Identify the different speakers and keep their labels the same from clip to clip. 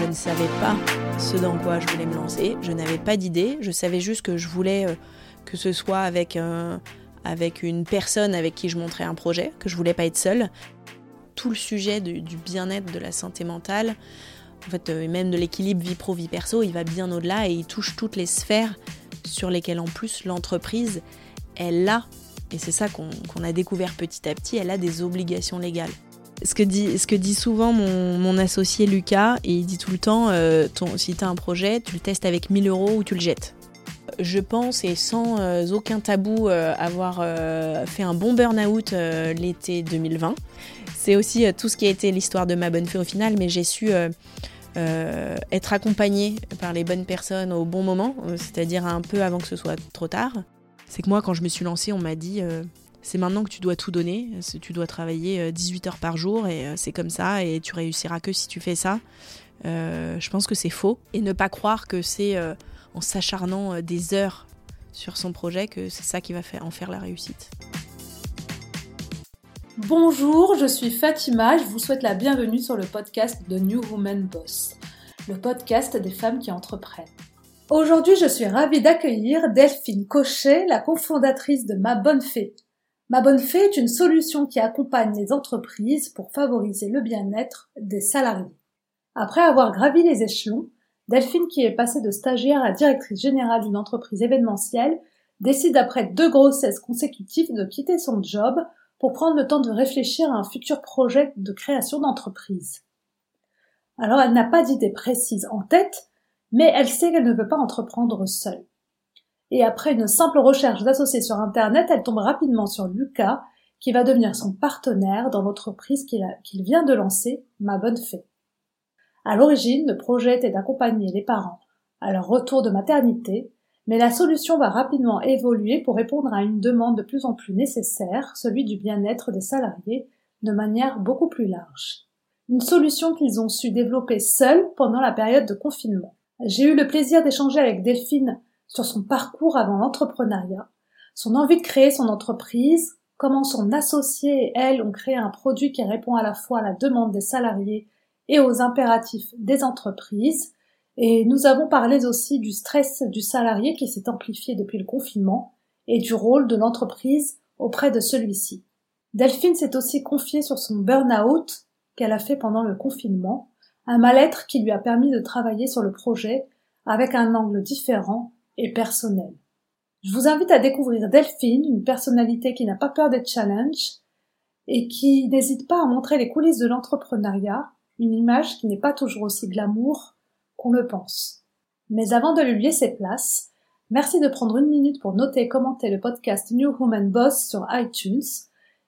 Speaker 1: Je ne savais pas ce dans quoi je voulais me lancer. Je n'avais pas d'idée. Je savais juste que je voulais euh, que ce soit avec, avec une personne avec qui je montrais un projet, que je voulais pas être seule. Tout le sujet du, bien-être, de la santé mentale, en fait, euh, même de l'équilibre vie pro vie perso, il va bien au-delà et il touche toutes les sphères sur lesquelles en plus l'entreprise, elle a, et c'est ça qu'on a découvert petit à petit, elle a des obligations légales. Ce que dit, ce que dit souvent mon, associé Lucas, et il dit tout le temps, euh, si tu as un projet, tu le testes avec 1000 euros ou tu le jettes. Je pense, et sans euh, aucun tabou, avoir fait un bon burn-out l'été 2020. C'est aussi tout ce qui a été l'histoire de ma bonne fée au final, mais j'ai su euh, être accompagné par les bonnes personnes au bon moment, euh, c'est-à-dire un peu avant que ce soit trop tard. C'est que moi, quand je me suis lancée, on m'a dit euh, c'est maintenant que tu dois tout donner, tu dois travailler 18 heures par jour et c'est comme ça et tu réussiras que si tu fais ça. je pense que c'est faux et ne pas croire que c'est en s'acharnant des heures sur son projet que c'est ça qui va en faire la réussite.
Speaker 2: Bonjour, je suis Fatima, je vous souhaite la bienvenue sur le podcast de New Woman Boss, le podcast des femmes qui entreprennent. Aujourd'hui, je suis ravie d'accueillir Delphine Cochet, la cofondatrice de Ma Bonne Fée. Ma Bonne Fée est une solution qui accompagne les entreprises pour favoriser le bien-être des salariés. Après avoir gravi les échelons, Delphine, qui est passée de stagiaire à directrice générale d'une entreprise événementielle, décide après deux grossesses consécutives de quitter son job pour prendre le temps de réfléchir à un futur projet de création d'entreprise. Alors elle n'a pas d'idée précise en tête, mais elle sait qu'elle ne veut pas entreprendre seule. Et après une simple recherche d'associés sur Internet, elle tombe rapidement sur Lucas, qui va devenir son partenaire dans l'entreprise qu'il vient de lancer, Ma Bonne Fée. À l'origine, le projet était d'accompagner les parents à leur retour de maternité mais la solution va rapidement évoluer pour répondre à une demande de plus en plus nécessaire, celui du bien-être des salariés, de manière beaucoup plus large. Une solution qu'ils ont su développer seuls pendant la période de confinement. J'ai eu le plaisir d'échanger avec Delphine sur son parcours avant l'entrepreneuriat, son envie de créer son entreprise, comment son associé et elle ont créé un produit qui répond à la fois à la demande des salariés et aux impératifs des entreprises, et nous avons parlé aussi du stress du salarié qui s'est amplifié depuis le confinement et du rôle de l'entreprise auprès de celui-ci. Delphine s'est aussi confiée sur son burn-out qu'elle a fait pendant le confinement, un mal-être qui lui a permis de travailler sur le projet avec un angle différent et personnel. Je vous invite à découvrir Delphine, une personnalité qui n'a pas peur des challenges et qui n'hésite pas à montrer les coulisses de l'entrepreneuriat, une image qui n'est pas toujours aussi glamour qu'on le pense. Mais avant de lui laisser place, merci de prendre une minute pour noter et commenter le podcast New Woman Boss sur iTunes.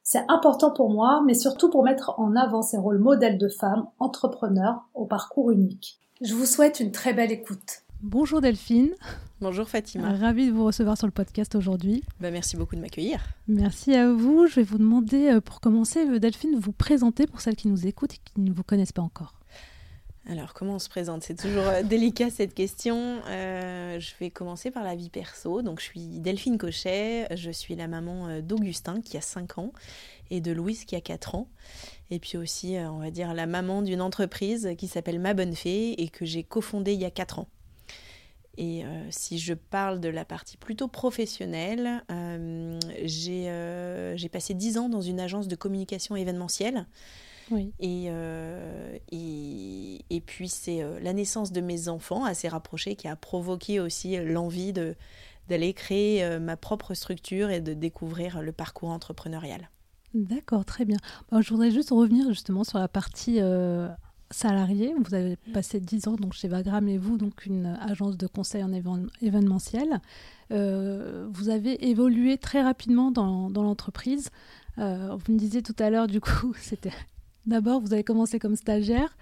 Speaker 2: C'est important pour moi, mais surtout pour mettre en avant ces rôles modèles de femmes entrepreneurs au parcours unique. Je vous souhaite une très belle écoute.
Speaker 3: Bonjour Delphine.
Speaker 1: Bonjour Fatima.
Speaker 3: Ravie de vous recevoir sur le podcast aujourd'hui.
Speaker 1: Bah, merci beaucoup de m'accueillir.
Speaker 3: Merci à vous. Je vais vous demander, euh, pour commencer, euh, Delphine, de vous présenter pour celles qui nous écoutent et qui ne vous connaissent pas encore.
Speaker 1: Alors, comment on se présente? C'est toujours euh, délicat cette question. Euh, je vais commencer par la vie perso. Donc, je suis Delphine Cochet. Je suis la maman d'Augustin qui a 5 ans et de Louise qui a 4 ans. Et puis aussi, on va dire, la maman d'une entreprise qui s'appelle Ma Bonne Fée et que j'ai cofondée il y a 4 ans. Et si je parle de la partie plutôt professionnelle, j'ai passé 10 ans dans une agence de communication événementielle. Euh, et, et, puis c'est euh, la naissance de mes enfants assez rapprochés qui a provoqué aussi l'envie d'aller créer euh, ma propre structure et de découvrir le parcours entrepreneurial.
Speaker 3: D'accord, très bien. je voudrais juste revenir justement sur la partie salariée. Vous avez passé 10 ans donc, chez Vagram et vous, donc une agence de conseil en événementiel. vous avez évolué très rapidement dans, dans l'entreprise. vous me disiez tout à l'heure, du coup, c'était D'abord, vous avez commencé comme stagiaire,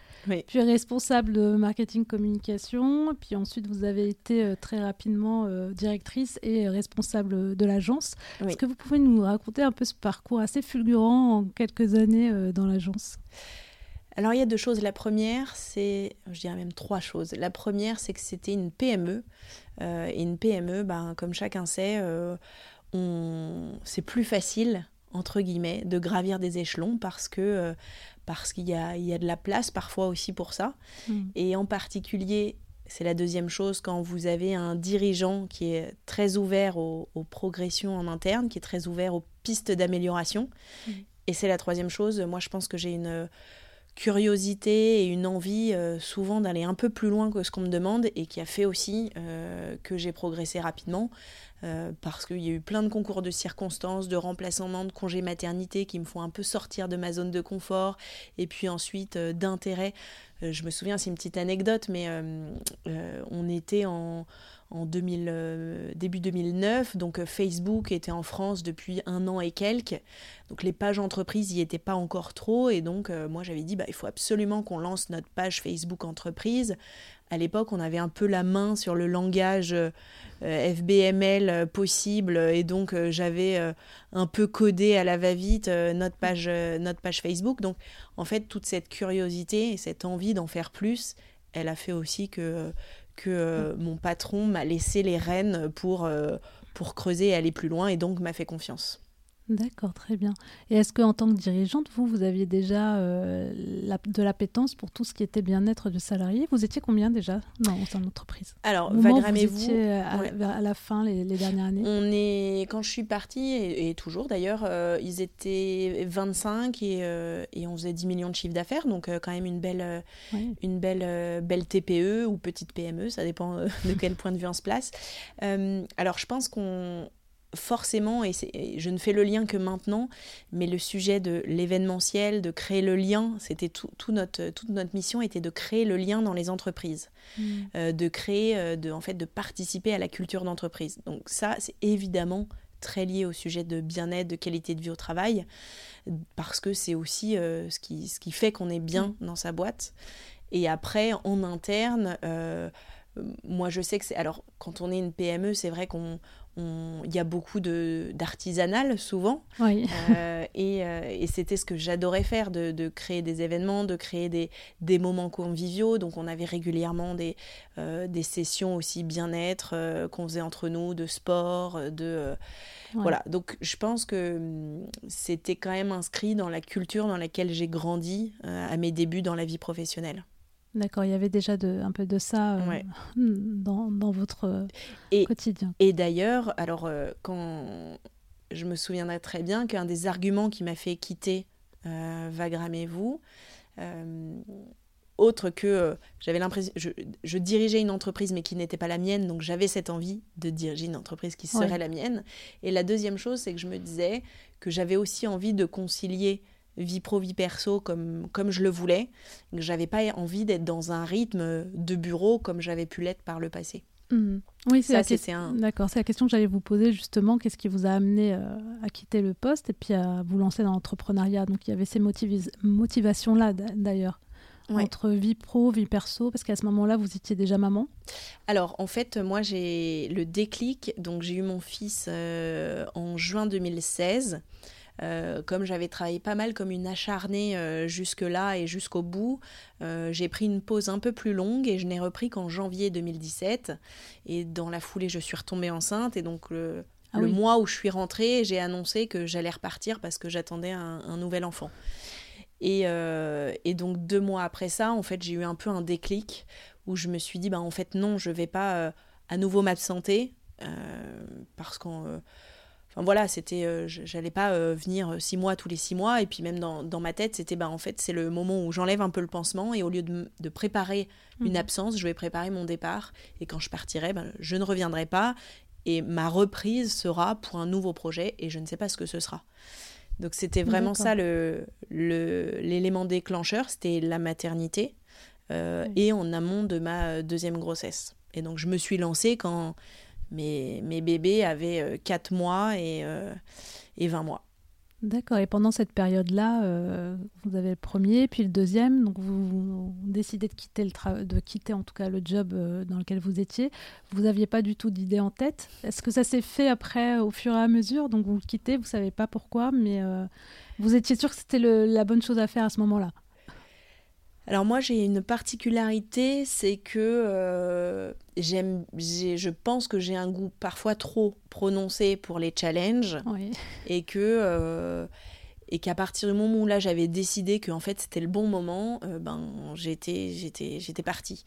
Speaker 3: puis responsable de marketing communication, puis ensuite vous avez été euh, très rapidement euh, directrice et responsable de l'agence. Est-ce que vous pouvez nous raconter un peu ce parcours assez fulgurant en quelques années euh, dans l'agence?
Speaker 1: Alors il y a deux choses. La première, c'est, je dirais même trois choses. La première, c'est que c'était une PME. et une PME, ben, comme chacun sait, on... c'est plus facile entre guillemets, de gravir des échelons parce que parce qu'il y y a de la place parfois aussi pour ça. Mm. Et en particulier, c'est la deuxième chose quand vous avez un dirigeant qui est très ouvert aux, progressions en interne, qui est très ouvert aux pistes d'amélioration. Mm. Et c'est la troisième chose, moi je pense que j'ai une curiosité et une envie euh, souvent d'aller un peu plus loin que ce qu'on me demande et qui a fait aussi euh, que j'ai progressé rapidement. Euh, parce qu'il y a eu plein de concours de circonstances, de remplacements, de congés maternité qui me font un peu sortir de ma zone de confort, et puis ensuite d'intérêt. Je me souviens, c'est une petite anecdote, mais on était en, en 2000, début 2009, donc Facebook était en France depuis un an et quelques, donc les pages entreprises n'y étaient pas encore trop, et donc moi j'avais dit, bah, il faut absolument qu'on lance notre page Facebook entreprise. À l'époque, on avait un peu la main sur le langage euh, FBML possible. Et donc euh, j'avais euh, un peu codé à la va-vite notre, page, notre page Facebook. Donc en fait, toute cette curiosité et cette envie d'en faire plus, elle a fait aussi que, que mon patron m'a laissé les rênes pour, pour creuser et aller plus loin et donc m'a fait confiance.
Speaker 2: D'accord, très bien. Et est-ce qu'en tant que dirigeante, vous, vous aviez déjà euh, de l'appétence pour tout ce qui était bien-être du salarié? Vous étiez combien déjà? Dans, de l'entreprise?
Speaker 1: Alors, Vagram vous,
Speaker 2: à, la fin, les, dernières années?
Speaker 1: On est, Quand je suis partie, et, toujours d'ailleurs, euh, ils étaient 25 et, euh, et, on faisait 10 millions de chiffres d'affaires, donc quand même une belle, une belle, belle TPE ou petite PME, ça dépend de quel point de vue on se place. alors, je pense qu'on forcément, et, je ne fais le lien que maintenant, mais le sujet de l'événementiel, de créer le lien, c'était tout, notre, toute notre mission était de créer le lien dans les entreprises, mm. euh, de créer, euh, de, en fait, de participer à la culture d'entreprise. Donc ça, c'est évidemment très lié au sujet de bien-être, de qualité de vie au travail, parce que c'est aussi euh, ce, qui, ce qui fait qu'on est bien mm. dans sa boîte. Et après, en interne, moi je sais que c'est... Alors, quand on est une PME, c'est vrai qu'on il y a beaucoup d'artisanal souvent. Euh, euh, et, c'était ce que j'adorais faire, de, créer des événements, de créer des, des moments conviviaux. Donc on avait régulièrement des, euh, des sessions aussi bien-être qu'on faisait entre nous, de sport, de... Voilà, donc je pense que hum, c'était quand même inscrit dans la culture dans laquelle j'ai grandi à mes débuts dans la vie professionnelle.
Speaker 2: D'accord, il y avait déjà de, un peu de ça euh, dans, dans, votre euh,
Speaker 1: et,
Speaker 2: quotidien.
Speaker 1: Et d'ailleurs, alors euh, quand je me souviendrai très bien qu'un des arguments qui m'a fait quitter Vagram et vous, autre que j'avais l'impression, je, je, dirigeais une entreprise mais qui n'était pas la mienne, donc j'avais cette envie de diriger une entreprise qui serait la mienne. Et la deuxième chose, c'est que je me disais que j'avais aussi envie de concilier vie pro, vie perso comme, comme je le voulais. Que j'avais pas envie d'être dans un rythme de bureau comme j'avais pu l'être par le passé.
Speaker 2: Mhm. Oui, c'est un... D'accord, c'est la question que j'allais vous poser justement. Qu'est-ce qui vous a amené euh, à quitter le poste et puis à vous lancer dans l'entrepreneuriat? Donc il y avait ces motivations-là d'ailleurs. Entre vie pro, vie perso, parce qu'à ce moment-là, vous étiez déjà maman
Speaker 1: Alors, en fait, moi, j'ai le déclic. Donc, j'ai eu mon fils euh, en juin 2016. Euh, comme j'avais travaillé pas mal comme une acharnée euh, jusque-là et jusqu'au bout, euh, j'ai pris une pause un peu plus longue et je n'ai repris qu'en janvier 2017. Et dans la foulée, je suis retombée enceinte. Et donc, le, ah mois où je suis rentrée, j'ai annoncé que j'allais repartir parce que j'attendais un, nouvel enfant. Et, et, donc, deux mois après ça, en fait, j'ai eu un peu un déclic où je me suis dit, bah, en fait, non, je vais pas à nouveau m'absenter parce qu'en voilà, c'était, euh, j'allais pas euh, venir euh, six mois tous les six mois. Et puis même dans, ma tête, c'était bah en fait c'est le moment où j'enlève un peu le pansement et au lieu de, préparer une mhm. absence, je vais préparer mon départ. Et quand je partirai, ben, je ne reviendrai pas et ma reprise sera pour un nouveau projet et je ne sais pas ce que ce sera. Donc c'était vraiment ça le, l'élément déclencheur, c'était la maternité et en amont de ma deuxième grossesse. Et donc je me suis lancée quand mes, mes bébés avaient 4 euh, mois et, euh, et 20 mois.
Speaker 2: D'accord. Et pendant cette période-là, euh, vous avez le premier, puis le deuxième. Donc vous, décidez de quitter le de quitter en tout cas le job dans lequel vous étiez. Vous n'aviez pas du tout d'idée en tête. Est-ce que ça s'est fait après, au fur et à mesure? Donc vous le quittez, vous savez pas pourquoi, mais vous étiez sûr que c'était la bonne chose à faire à ce moment-là?
Speaker 1: Alors moi j'ai une particularité, c'est que euh, j'aime, je pense que j'ai un goût parfois trop prononcé pour les challenges. Et que euh, et qu'à partir du moment où là j'avais décidé que en fait c'était le bon moment, euh, ben j'étais j'étais j'étais partie.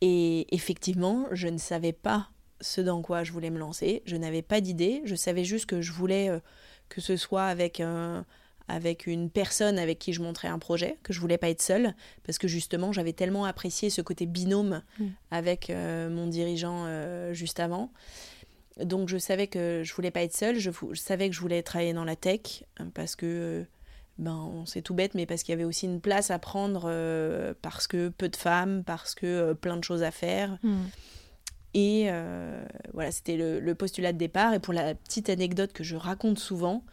Speaker 1: Et effectivement, je ne savais pas ce dans quoi je voulais me lancer, je n'avais pas d'idée, je savais juste que je voulais que ce soit avec un avec une personne avec qui je montrais un projet, que je voulais pas être seule, parce que justement j'avais tellement apprécié ce côté binôme mm. avec euh, mon dirigeant euh, juste avant. Donc je savais que je voulais pas être seule, je, savais que je voulais travailler dans la tech, parce que, ben c'est tout bête, mais parce qu'il y avait aussi une place à prendre, euh, parce que peu de femmes, parce que plein de choses à faire. Mm. Et voilà, c'était le, le, postulat de départ. Et pour la petite anecdote que je raconte souvent,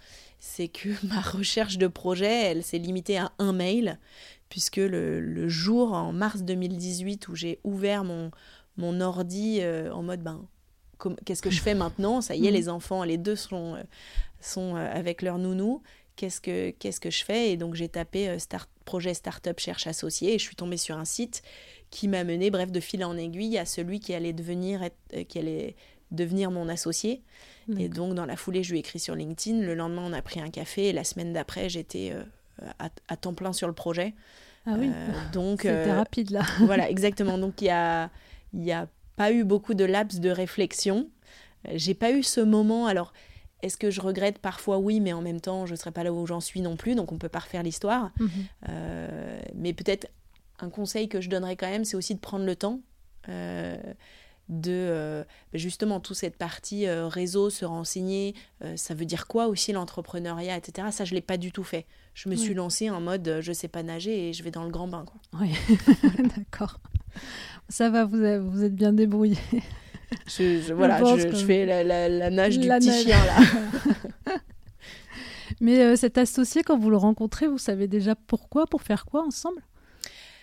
Speaker 1: c'est que ma recherche de projet, elle s'est limitée à un mail, puisque le, jour, en mars 2018, où j'ai ouvert mon, mon ordi euh, en mode, ben, qu'est-ce que je fais maintenant? Ça y est, mhm. les enfants, les deux sont, euh, sont euh, avec leur nounou. Qu'est-ce que, qu'est-ce que je fais? Et donc j'ai tapé start, projet Startup cherche associé et je suis tombée sur un site qui m'a mené, bref, de fil en aiguille à celui qui allait devenir, qui allait devenir mon associé. Et donc, dans la foulée, je lui ai écrit sur LinkedIn. Le lendemain, on a pris un café. Et la semaine d'après, j'étais euh, à, temps plein sur le projet.
Speaker 2: Ah oui. Euh, donc c'était euh, rapide là.
Speaker 1: voilà, exactement. Donc il y a, y a pas eu beaucoup de laps de réflexion. J'ai pas eu ce moment. Alors, est-ce que je regrette Parfois? Oui, mais en même temps, je serais pas là où j'en suis non plus. Donc on peut pas refaire l'histoire. Mhm. mais peut-être un conseil que je donnerais quand même, c'est aussi de prendre le temps de euh, justement toute cette partie euh, réseau, se renseigner, euh, ça veut dire quoi aussi l'entrepreneuriat, etc. Ça, je ne l'ai pas du tout fait. Je me suis lancée en mode je sais pas nager et je vais dans le grand bain. Quoi.
Speaker 2: Oui, d'accord. Ça va, vous, vous êtes bien débrouillé.
Speaker 1: Je, voilà, je, fais la, nage du petit chien là.
Speaker 2: Mais cet associé, quand vous le rencontrez, vous savez déjà pourquoi, pour faire quoi ensemble?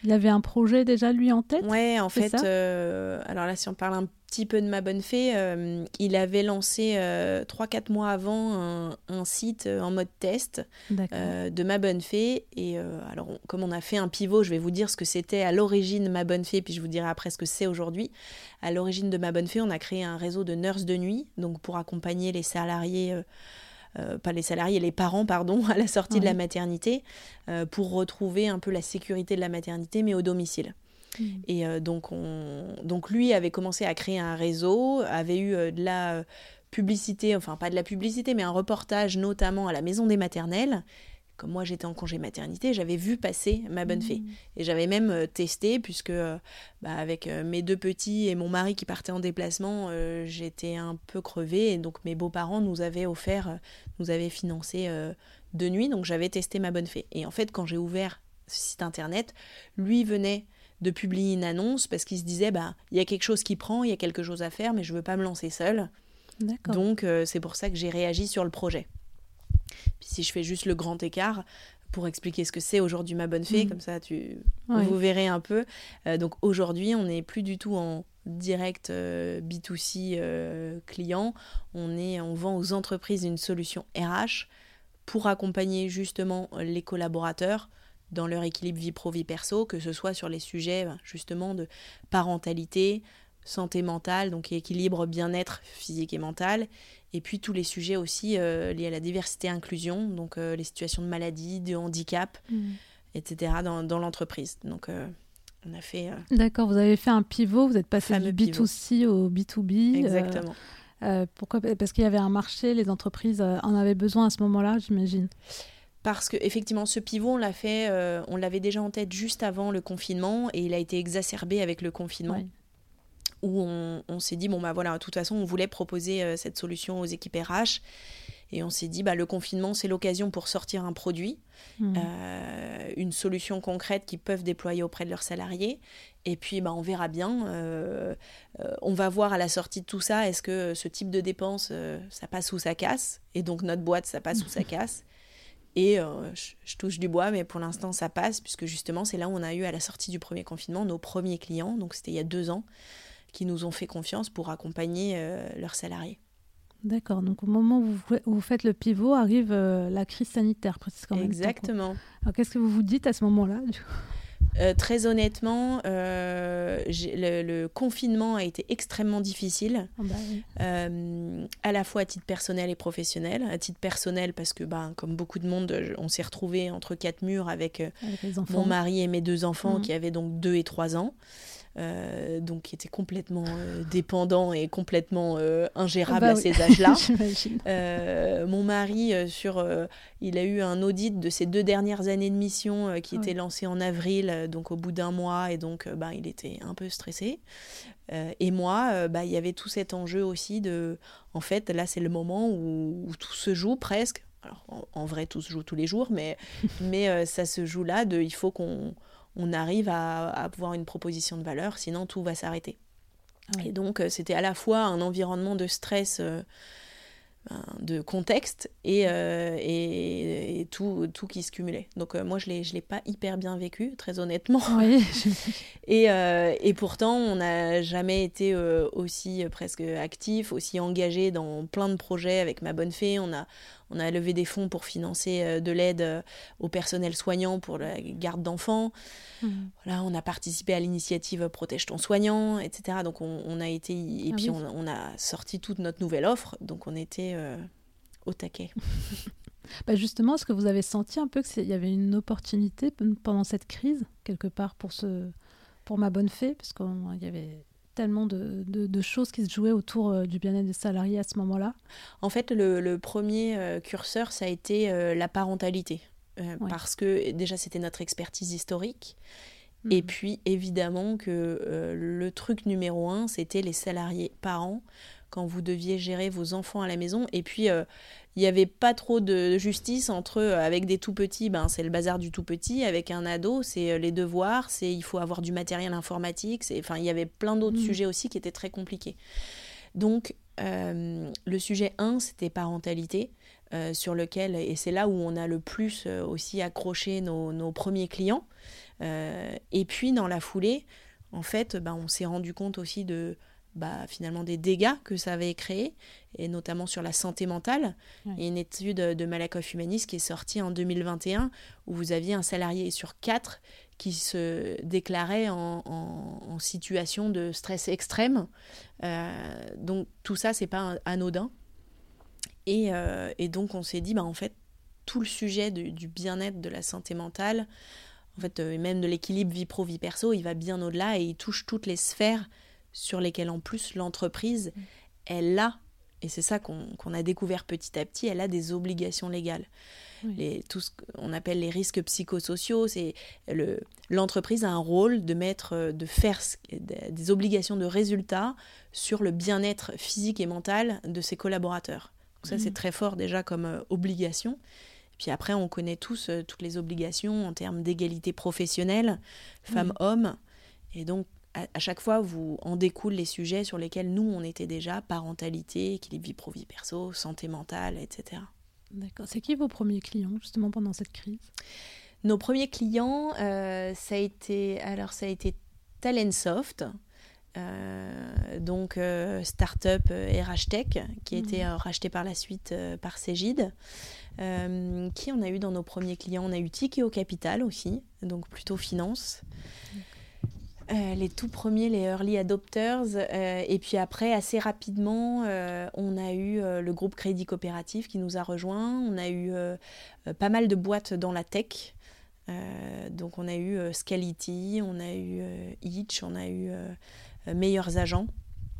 Speaker 2: Il avait un projet déjà lui en tête
Speaker 1: Ouais, en fait, euh, alors là, si on parle un petit peu de Ma Bonne Fée, euh, il avait lancé euh, 3-4 mois avant un, site euh, en mode test de Ma Bonne Fée. Et alors, comme on a fait un pivot, je vais vous dire ce que c'était à l'origine Ma Bonne Fée, puis je vous dirai après ce que c'est aujourd'hui. À l'origine de Ma Bonne Fée, on a créé un réseau de nurses de nuit, donc pour accompagner les salariés euh, pas les salariés, les parents, pardon, à la sortie de la maternité, euh, pour retrouver un peu la sécurité de la maternité, mais au domicile. Mmh. Et euh, donc, on... donc lui avait commencé à créer un réseau, avait eu de la publicité, enfin pas de la publicité, mais un reportage notamment à la maison des maternelles comme moi j'étais en congé maternité, j'avais vu passer ma bonne fée. Mmh. Et j'avais même euh, testé, puisque euh, bah, avec euh, mes deux petits et mon mari qui partait en déplacement, j'étais un peu crevée. Et donc mes beaux-parents nous avaient offert, nous avaient financé de nuit. Donc j'avais testé ma bonne fée. Et en fait, quand j'ai ouvert ce site internet, lui venait de publier une annonce parce qu'il se disait bah il y a quelque chose qui prend, il y a quelque chose à faire, mais je veux pas me lancer seule. Donc c'est pour ça que j'ai réagi sur le projet. Puis si je fais juste le grand écart, pour expliquer ce que c'est aujourd'hui ma bonne fée, mm. comme ça tu vous verrez un peu. Euh, donc aujourd'hui, on n'est plus du tout en direct euh, B2C euh, client, on est on vend aux entreprises une solution RH pour accompagner justement les collaborateurs dans leur équilibre vie pro vie perso, que ce soit sur les sujets ben, justement de parentalité, santé mentale, donc équilibre bien-être physique et mental, et puis tous les sujets aussi euh, liés à la diversité et inclusion, donc euh, les situations de maladie, de handicap, mm. etc. dans, dans l'entreprise. Donc euh, on a fait...
Speaker 2: D'accord, vous avez fait un pivot, vous êtes passé du B2C au B2B.
Speaker 1: Exactement.
Speaker 2: pourquoi? Parce qu'il y avait un marché, les entreprises en avaient besoin à ce moment-là, j'imagine
Speaker 1: parce que effectivement ce pivot on l'a fait on l'avait déjà en tête juste avant le confinement et il a été exacerbé avec le confinement où on, s'est dit, bon, bah voilà, de toute façon, on voulait proposer euh, cette solution aux équipes RH. Et on s'est dit, bah, le confinement, c'est l'occasion pour sortir un produit, mmh. euh, une solution concrète qu'ils peuvent déployer auprès de leurs salariés. Et puis, bah, on verra bien. Euh, on va voir à la sortie de tout ça, est-ce que ce type de dépense, ça passe ou ça casse? Et donc, notre boîte, ça passe ou ça casse et je, je, touche du bois, mais pour l'instant, ça passe, puisque justement, c'est là où on a eu à la sortie du premier confinement nos premiers clients. Donc, c'était il y a deux ans qui nous ont fait confiance pour accompagner euh, leurs salariés.
Speaker 2: D'accord, donc au moment où vous, faites le pivot, arrive euh, la crise sanitaire, presque.
Speaker 1: Exactement.
Speaker 2: Alors qu'est-ce que vous vous dites à ce moment-là
Speaker 1: euh, très honnêtement, euh, le, confinement a été extrêmement difficile, ah bah à la fois à titre personnel et professionnel. À titre personnel, parce que, bah, comme beaucoup de monde, on s'est retrouvés entre quatre murs avec, mon mari et mes deux enfants mmh. qui avaient donc deux et trois ans. Euh, donc qui était complètement euh, dépendant et complètement euh, ingérable bah à ces âges-là. mon mari, sur, il a eu un audit de ses deux dernières années de mission qui était lancé en avril, donc au bout d'un mois, et donc bah, il était un peu stressé. et moi, bah, il y avait tout cet enjeu aussi de, en fait, là c'est le moment où, tout se joue presque. Alors en, vrai, tout se joue tous les jours, mais, mais ça se joue là de, il faut qu'on on arrive à, avoir une proposition de valeur, sinon tout va s'arrêter. Ah et donc euh, c'était à la fois un environnement de stress, euh, ben, de contexte euh, et, et, tout, tout qui se cumulait. Donc moi je ne l'ai pas hyper bien vécu, très honnêtement. et, et, pourtant on n'a jamais été aussi presque actif, aussi engagé dans plein de projets avec ma bonne fée. On a, on a levé des fonds pour financer euh, de l'aide euh, au personnel soignant pour la garde d'enfants. Mmh. Voilà, on a participé à l'initiative Protège ton soignant, etc. Donc on, a été et ah puis on, a sorti toute notre nouvelle offre. Donc on était euh, au taquet.
Speaker 2: bah justement, est-ce que vous avez senti un peu qu'il y avait une opportunité pendant cette crise quelque part pour ce pour ma bonne fée? Parce qu'il y avait tellement de, choses qui se jouaient autour euh, du bien-être des salariés à ce moment-là
Speaker 1: En fait, le, premier euh, curseur, ça a été euh, la parentalité. Parce que déjà, c'était notre expertise historique. Et mhm. puis, évidemment, que le truc numéro un, c'était les salariés parents quand vous deviez gérer vos enfants à la maison. Et puis, il n'y avait pas trop de justice entre euh, avec des tout petits, ben, c'est le bazar du tout petit, avec un ado, c'est euh, les devoirs, c'est il faut avoir du matériel informatique, enfin il y avait plein d'autres mmh. sujets aussi qui étaient très compliqués. Donc euh, le sujet 1, c'était parentalité. sur lequel, et c'est là où on a le plus aussi accroché nos, nos premiers clients. et puis dans la foulée, en fait, ben, on s'est rendu compte aussi de, bah, finalement des dégâts que ça avait créé, et notamment sur la santé mentale. Il y a une étude de Malakoff Humaniste qui est sortie en 2021 où vous aviez un salarié sur quatre qui se déclarait en, situation de stress extrême. Euh, donc tout ça, c'est pas anodin. Et, euh, et, donc on s'est dit, bah, en fait, tout le sujet du bien-être, de la santé mentale, en fait, euh, même de l'équilibre vie pro-vie perso, il va bien au-delà et il touche toutes les sphères sur lesquelles en plus l'entreprise, mm. elle a, et c'est ça qu'on a découvert petit à petit, elle a des obligations légales. Les, tout ce qu'on appelle les risques psychosociaux, c'est l'entreprise a un rôle de mettre, de faire des obligations de résultats sur le bien-être physique et mental de ses collaborateurs. Donc ça, c'est mm. très fort déjà comme euh, obligation. Puis après, on connaît tous euh, toutes les obligations en termes d'égalité professionnelle, femmes-hommes. Et donc, à, chaque fois, vous en découlent les sujets sur lesquels nous, on était déjà, parentalité, équilibre vie pro-vie perso, santé mentale, etc.
Speaker 2: D'accord. C'est qui vos premiers clients, justement, pendant cette crise?
Speaker 1: Nos premiers clients, euh, ça, a été, alors, ça a été Talentsoft, euh, donc euh, start-up RH Tech, qui a été mhm. racheté par la suite par Cégide. qui on a eu dans nos premiers clients On a eu Tikeo Capital aussi, donc plutôt finance. Euh, les tout premiers, les early adopters. Euh, et puis après, assez rapidement, euh, on a eu le groupe Crédit Coopératif qui nous a rejoints. On a eu pas mal de boîtes dans la tech. donc on a eu Scality, on a eu Itch, on a eu Meilleurs Agents.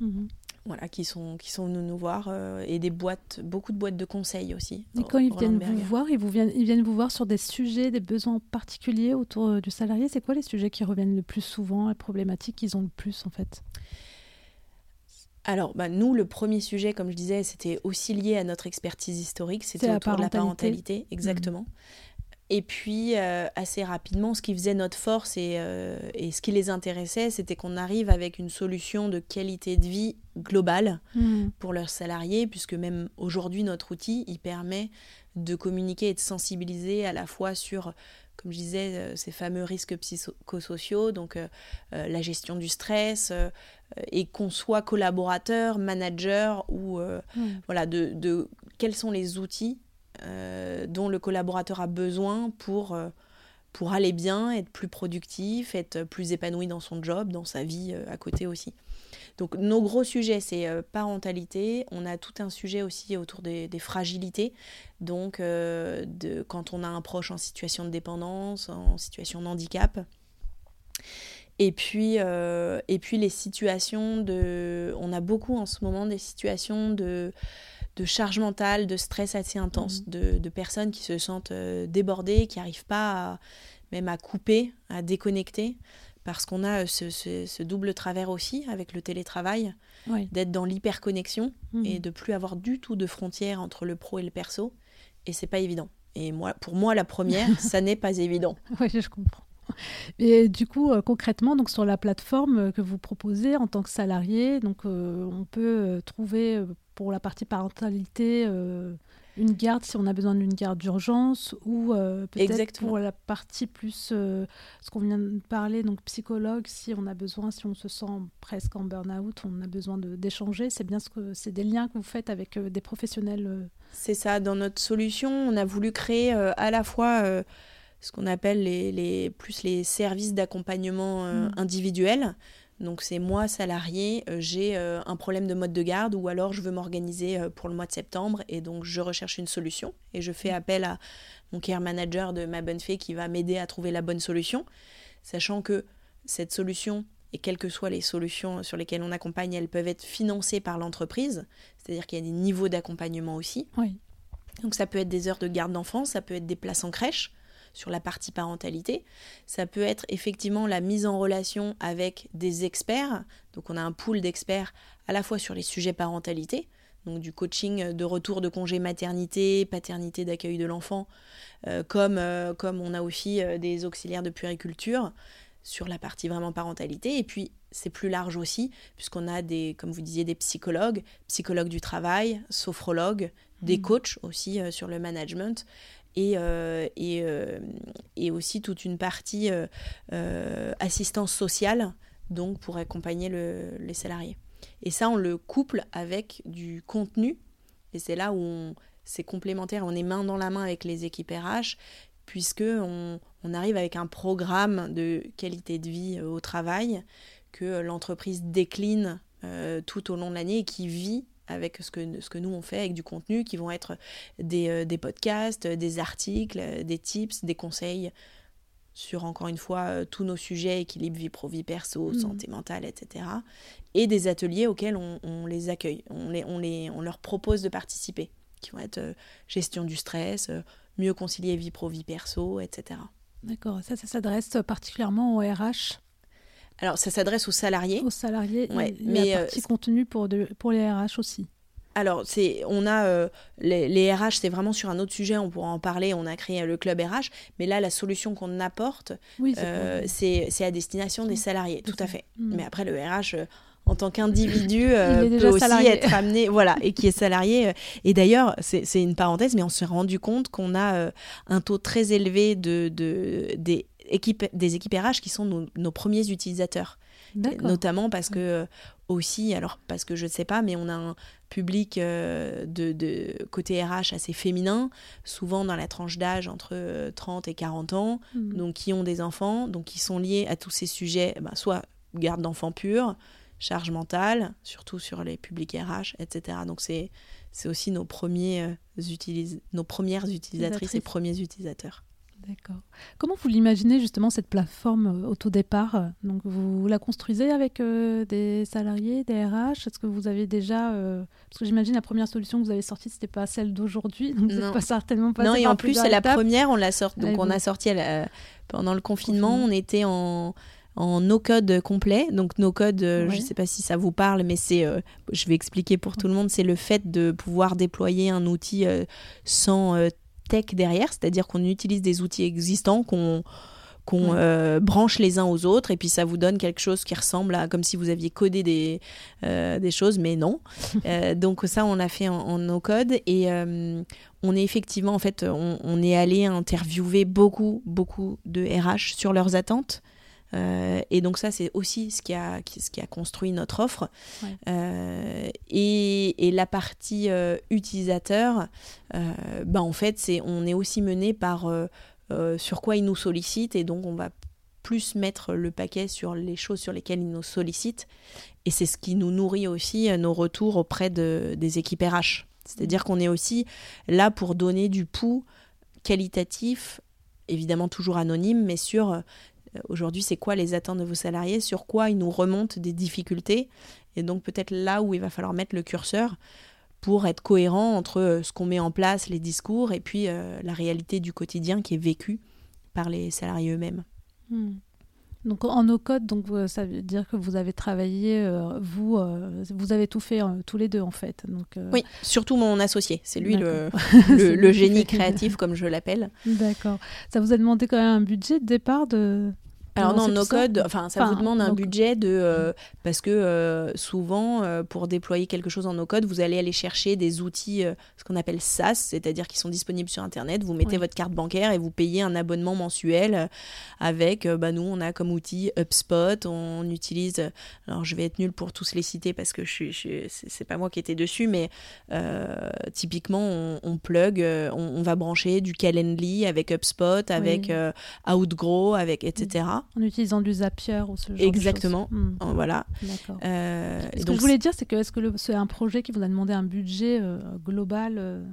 Speaker 1: Mhm voilà, qui sont, qui sont venus nous voir euh, et des boîtes, beaucoup de boîtes de conseils aussi.
Speaker 2: Et quand ils viennent vous voir, ils, vous viennent, ils viennent vous voir sur des sujets, des besoins particuliers autour euh, du salarié. C'est quoi les sujets qui reviennent le plus souvent, les problématiques qu'ils ont le plus en fait?
Speaker 1: Alors, bah, nous, le premier sujet, comme je disais, c'était aussi lié à notre expertise historique, c'était autour de la parentalité, exactement. Mmh. Et puis, euh, assez rapidement, ce qui faisait notre force et, euh, et ce qui les intéressait, c'était qu'on arrive avec une solution de qualité de vie globale hmm. pour leurs salariés, puisque même aujourd'hui, notre outil, il permet de communiquer et de sensibiliser à la fois sur, comme je disais, euh, ces fameux risques psychosociaux, donc la gestion du stress, et qu'on soit collaborateur, manager, ou hmm. voilà, de, de quels sont les outils euh, dont le collaborateur a besoin pour, euh, pour aller bien, être plus productif, être plus épanoui dans son job, dans sa vie à côté aussi. Donc nos gros sujets, c'est euh, parentalité. On a tout un sujet aussi autour des, fragilités. Donc euh, de, quand on a un proche en situation de dépendance, en situation de handicap. Et puis, euh, et puis les situations de... On a beaucoup en ce moment des situations de, de charge mentale, de stress assez intense, mmh. de, de, personnes qui se sentent débordées, qui n'arrivent pas même à couper, à déconnecter parce qu'on a euh, ce, double travers aussi avec le télétravail, d'être dans l'hyperconnexion mmh. et de plus avoir du tout de frontières entre le pro et le perso. Et c'est pas évident. Et moi, pour moi, la première, ça n'est pas évident.
Speaker 2: Oui, je comprends. Et du coup, euh, concrètement, donc sur la plateforme euh, que vous proposez en tant que salarié, donc on peut trouver pour la partie parentalité une garde si on a besoin d'une garde d'urgence ou euh, peut-être pour la partie plus euh, ce qu'on vient de parler donc psychologue si on a besoin si on se sent presque en burn-out on a besoin d'échanger. C'est bien ce que c'est des liens que vous faites avec euh, des professionnels
Speaker 1: c'est ça dans notre solution on a voulu créer à la fois ce qu'on appelle les, les, plus les services d'accompagnement mmh. individuel donc c'est moi, salarié, euh, j'ai euh, un problème de mode de garde ou alors je veux m'organiser euh, pour le mois de septembre et donc je recherche une solution et je fais appel à mon care manager de ma bonne fée qui va m'aider à trouver la bonne solution, sachant que cette solution et quelles que soient les solutions sur lesquelles on accompagne, elles peuvent être financées par l'entreprise, c'est-à-dire qu'il y a des niveaux d'accompagnement aussi.
Speaker 2: Oui.
Speaker 1: Donc ça peut être des heures de garde d'enfants, ça peut être des places en crèche, sur la partie parentalité. Ça peut être effectivement la mise en relation avec des experts. Donc on a un pool d'experts à la fois sur les sujets parentalité, donc du coaching de retour de congé maternité, paternité d'accueil de l'enfant, euh, comme, euh, comme on a aussi euh, des auxiliaires de puériculture sur la partie vraiment parentalité. Et puis c'est plus large aussi, puisqu'on a des, comme vous disiez, des psychologues, psychologues du travail, sophrologues, des mmh. coachs aussi sur le management et, euh, euh, et, aussi toute une partie euh, assistance sociale, donc pour accompagner les salariés. Et ça, on le couple avec du contenu, et c'est là où c'est complémentaire, on est main dans la main avec les équipes RH, puisque on, on arrive avec un programme de qualité de vie au travail que l'entreprise décline tout au long de l'année et qui vit avec ce que, ce que nous on fait, avec du contenu qui vont être des, euh, des podcasts, des articles, euh, des tips, des conseils sur encore une fois euh, tous nos sujets, équilibre vie pro, vie perso, mmh. santé mentale, etc. Et des ateliers auxquels on, on les accueille, on, les, on, les, on leur propose de participer, qui vont être gestion du stress, mieux concilier vie pro, vie perso, etc.
Speaker 2: D'accord, ça, ça s'adresse particulièrement au RH
Speaker 1: alors, ça s'adresse aux salariés.
Speaker 2: Aux salariés, ouais, mais la partie contenu pour, de, pour les RH aussi.
Speaker 1: Alors, c'est, on a euh, les, RH, c'est vraiment sur un autre sujet, on pourra en parler. On a créé le club RH, mais là, la solution qu'on apporte, euh, c'est, à destination des salariés, tout, à fait. Mm. Mais après, le RH, euh, en tant qu'individu, peut aussi être amené, voilà, et qui est salarié. Et d'ailleurs, c'est, une parenthèse, mais on s'est rendu compte qu'on a un taux très élevé de, de des des équipes RH qui sont nos, premiers utilisateurs. Notamment parce que euh, aussi, alors parce que je ne sais pas, mais on a un public euh, de, côté RH assez féminin, souvent dans la tranche d'âge entre 30 euh, et 40 ans, hmm. donc qui ont des enfants, donc qui sont liés à tous ces sujets, bah, soit garde d'enfants purs, charge mentale, surtout sur les publics RH, etc. Donc c'est aussi nos, premiers, nos premières utilisatrices et premiers utilisateurs.
Speaker 2: D'accord. Comment vous l'imaginez justement cette plateforme euh, au tout départ Donc vous la construisez avec euh, des salariés, des RH Est-ce que vous avez déjà euh, Parce que j'imagine la première solution que vous avez sortie, c'était pas celle d'aujourd'hui, donc vous pas certainement pas.
Speaker 1: Non, et en plus c'est la première, on l'a sorti. Donc on a sorti pendant le confinement, on était en en no code complet. Donc no code, je ne sais pas si ça vous parle, mais c'est, je vais expliquer pour tout le monde, c'est le fait de pouvoir déployer un outil sans tech derrière, c'est-à-dire qu'on utilise des outils existants qu'on qu'on euh, branche les uns aux autres et puis ça vous donne quelque chose qui ressemble à comme si vous aviez codé des, euh, des choses, mais non. Euh, donc ça, on l'a fait en, no-code et on est effectivement, en fait, on, on, est allé interviewer beaucoup, beaucoup de RH sur leurs attentes. Euh, et donc ça, c'est aussi ce qui, a, ce qui a construit notre offre. Euh, et, et, la partie euh, utilisateur, bah, en fait, c'est, on est aussi mené par sur quoi ils nous sollicitent et donc on va plus mettre le paquet sur les choses sur lesquelles ils nous sollicitent. Et c'est ce qui nous nourrit aussi nos retours auprès de, des équipes RH. C'est-à-dire qu'on est aussi là pour donner du pouls qualitatif, évidemment toujours anonyme, mais sur aujourd'hui c'est quoi les attentes de vos salariés, sur quoi ils nous remontent des difficultés, et donc peut-être là où il va falloir mettre le curseur pour être cohérent entre euh, ce qu'on met en place, les discours, et puis euh, la réalité du quotidien qui est vécue par les salariés eux-mêmes.
Speaker 2: Hmm. Donc en no code, donc ça veut dire que vous avez travaillé, euh, vous, euh, vous avez tout fait euh, tous les deux en fait. Donc,
Speaker 1: Oui, surtout mon associé, c'est lui le, le, génie créatif comme je l'appelle.
Speaker 2: D'accord. Ça vous a demandé quand même un budget de départ de
Speaker 1: alors non, no code, enfin ça vous demande un budget de euh, parce que euh, souvent euh, pour déployer quelque chose en no code, vous allez aller chercher des outils, ce qu'on appelle SaaS, c'est-à-dire qui sont disponibles sur internet. Vous mettez votre carte bancaire et vous payez un abonnement mensuel avec. bah, nous, on a comme outil HubSpot, on utilise. Alors je vais être nulle pour tous les citer parce que je suis, c'est pas moi qui étais dessus, mais typiquement on, plug, on, va brancher du Calendly avec HubSpot, avec Outgrow, avec etc
Speaker 2: en utilisant du Zapier ou ce genre
Speaker 1: Exactement.
Speaker 2: de choses.
Speaker 1: Exactement. Hmm. Voilà.
Speaker 2: Euh, ce que je voulais dire, c'est que est-ce que c'est un projet qui vous a demandé un budget euh, global euh,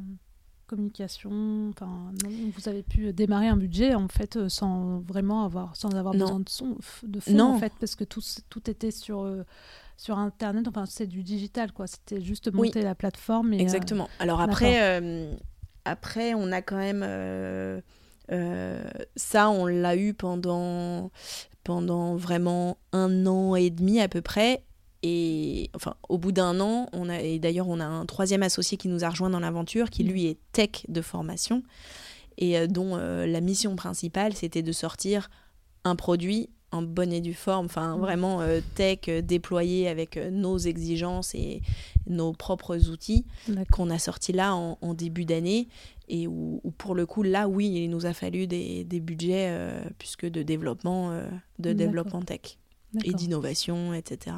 Speaker 2: communication enfin vous avez pu démarrer un budget en fait sans vraiment avoir sans avoir besoin de son de fonds en fait parce que tout tout était sur sur internet enfin c'est du digital quoi c'était juste monter la plateforme et,
Speaker 1: exactement alors après après on a quand même euh, ça, on l'a eu pendant, pendant vraiment un an et demi à peu près. Et enfin, au bout d'un an, on a, et d'ailleurs, on a un troisième associé qui nous a rejoint dans l'aventure, qui lui est tech de formation, et euh, dont euh, la mission principale, c'était de sortir un produit en bonne et due forme, enfin vraiment tech déployé avec nos exigences et nos propres outils qu'on a sorti là en, en début d'année et où, pour le coup là oui il nous a fallu des, des budgets euh, puisque de développement euh, de développement tech et d'innovation etc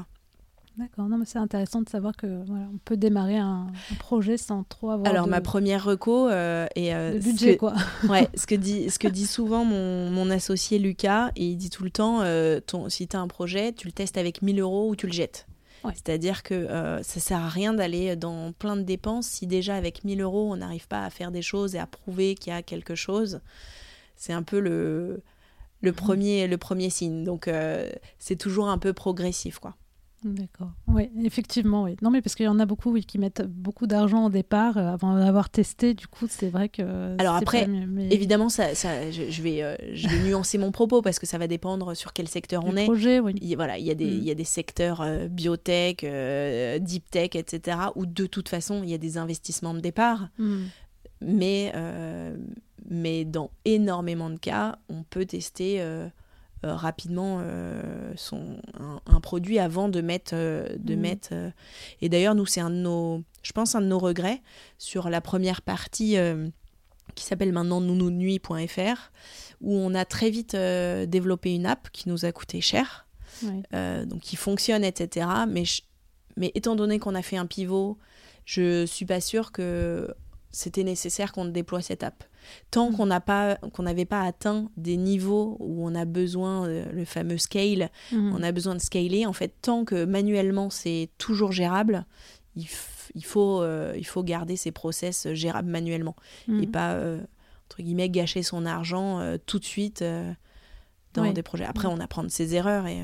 Speaker 2: D'accord, non mais c'est intéressant de savoir que voilà, on peut démarrer un, projet sans trop avoir.
Speaker 1: Alors ma première reco euh, et
Speaker 2: le budget quoi.
Speaker 1: ouais, ce que dit ce que dit souvent mon, mon associé Lucas, et il dit tout le temps, ton, si tu as un projet, tu le testes avec 1000 euros ou tu le jettes. C'est-à-dire que euh, ça sert à rien d'aller dans plein de dépenses si déjà avec 1000 euros on n'arrive pas à faire des choses et à prouver qu'il y a quelque chose. C'est un peu le, le, mmh. premier, le premier signe. Donc euh, c'est toujours un peu progressif quoi.
Speaker 2: D'accord. Oui, effectivement, oui. Non, mais parce qu'il y en a beaucoup oui, qui mettent beaucoup d'argent au départ euh, avant d'avoir testé. Du coup, c'est vrai que.
Speaker 1: Alors après, évidemment, ça, ça je, vais, euh, je vais nuancer mon propos parce que ça va dépendre sur quel secteur on est.
Speaker 2: Projet, oui.
Speaker 1: Il, voilà, il y a des, mm. il y a des secteurs euh, biotech, deep tech, etc. où de toute façon, il y a des investissements de départ. Mm. Mais, mais dans énormément de cas, on peut tester euh, rapidement euh, son, un, produit avant de mettre. Euh, de mm. mettre et d'ailleurs, nous, c'est un de nos, je pense, un de nos regrets sur la première partie qui s'appelle maintenant nounounui.fr, où on a très vite développé une app qui nous a coûté cher, donc qui fonctionne, etc. Mais, mais étant donné qu'on a fait un pivot, je suis pas sûre que c'était nécessaire qu'on déploie cette app. Tant qu'on n'a pas, qu'on n'avait pas atteint des niveaux où on a besoin, euh, le fameux scale, mm. on a besoin de scaler, en fait, tant que manuellement c'est toujours gérable, il, faut, euh, il faut garder ces process gérables manuellement mm. et pas, euh, entre guillemets, gâcher son argent tout de suite dans des projets. Après, on apprend de ses erreurs et...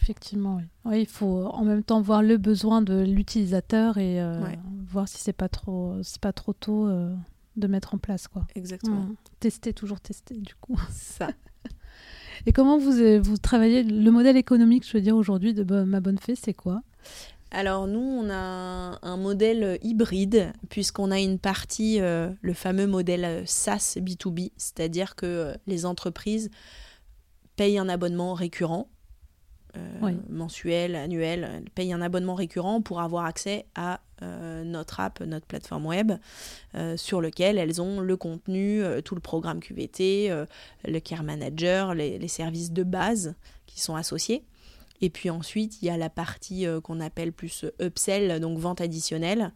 Speaker 2: Effectivement, oui. Il faut en même temps voir le besoin de l'utilisateur et voir si c'est pas trop, c'est pas trop tôt de mettre en place. Quoi.
Speaker 1: Exactement.
Speaker 2: Tester, toujours tester, du coup.
Speaker 1: Ça.
Speaker 2: Et comment vous, euh, vous travaillez? Le modèle économique, je veux dire, aujourd'hui de Ma Bonne Fée, c'est quoi?
Speaker 1: Alors nous, on a un modèle hybride puisqu'on a une partie, euh, le fameux modèle euh, SaaS B2B, c'est-à-dire que les entreprises payent un abonnement récurrent euh, mensuel, annuel, elles payent un abonnement récurrent pour avoir accès à euh, notre app, notre plateforme web, euh, sur lequel elles ont le contenu, tout le programme QVT, le Care Manager, les, services de base qui sont associés. Et puis ensuite, il y a la partie qu'on appelle plus upsell, donc vente additionnelle,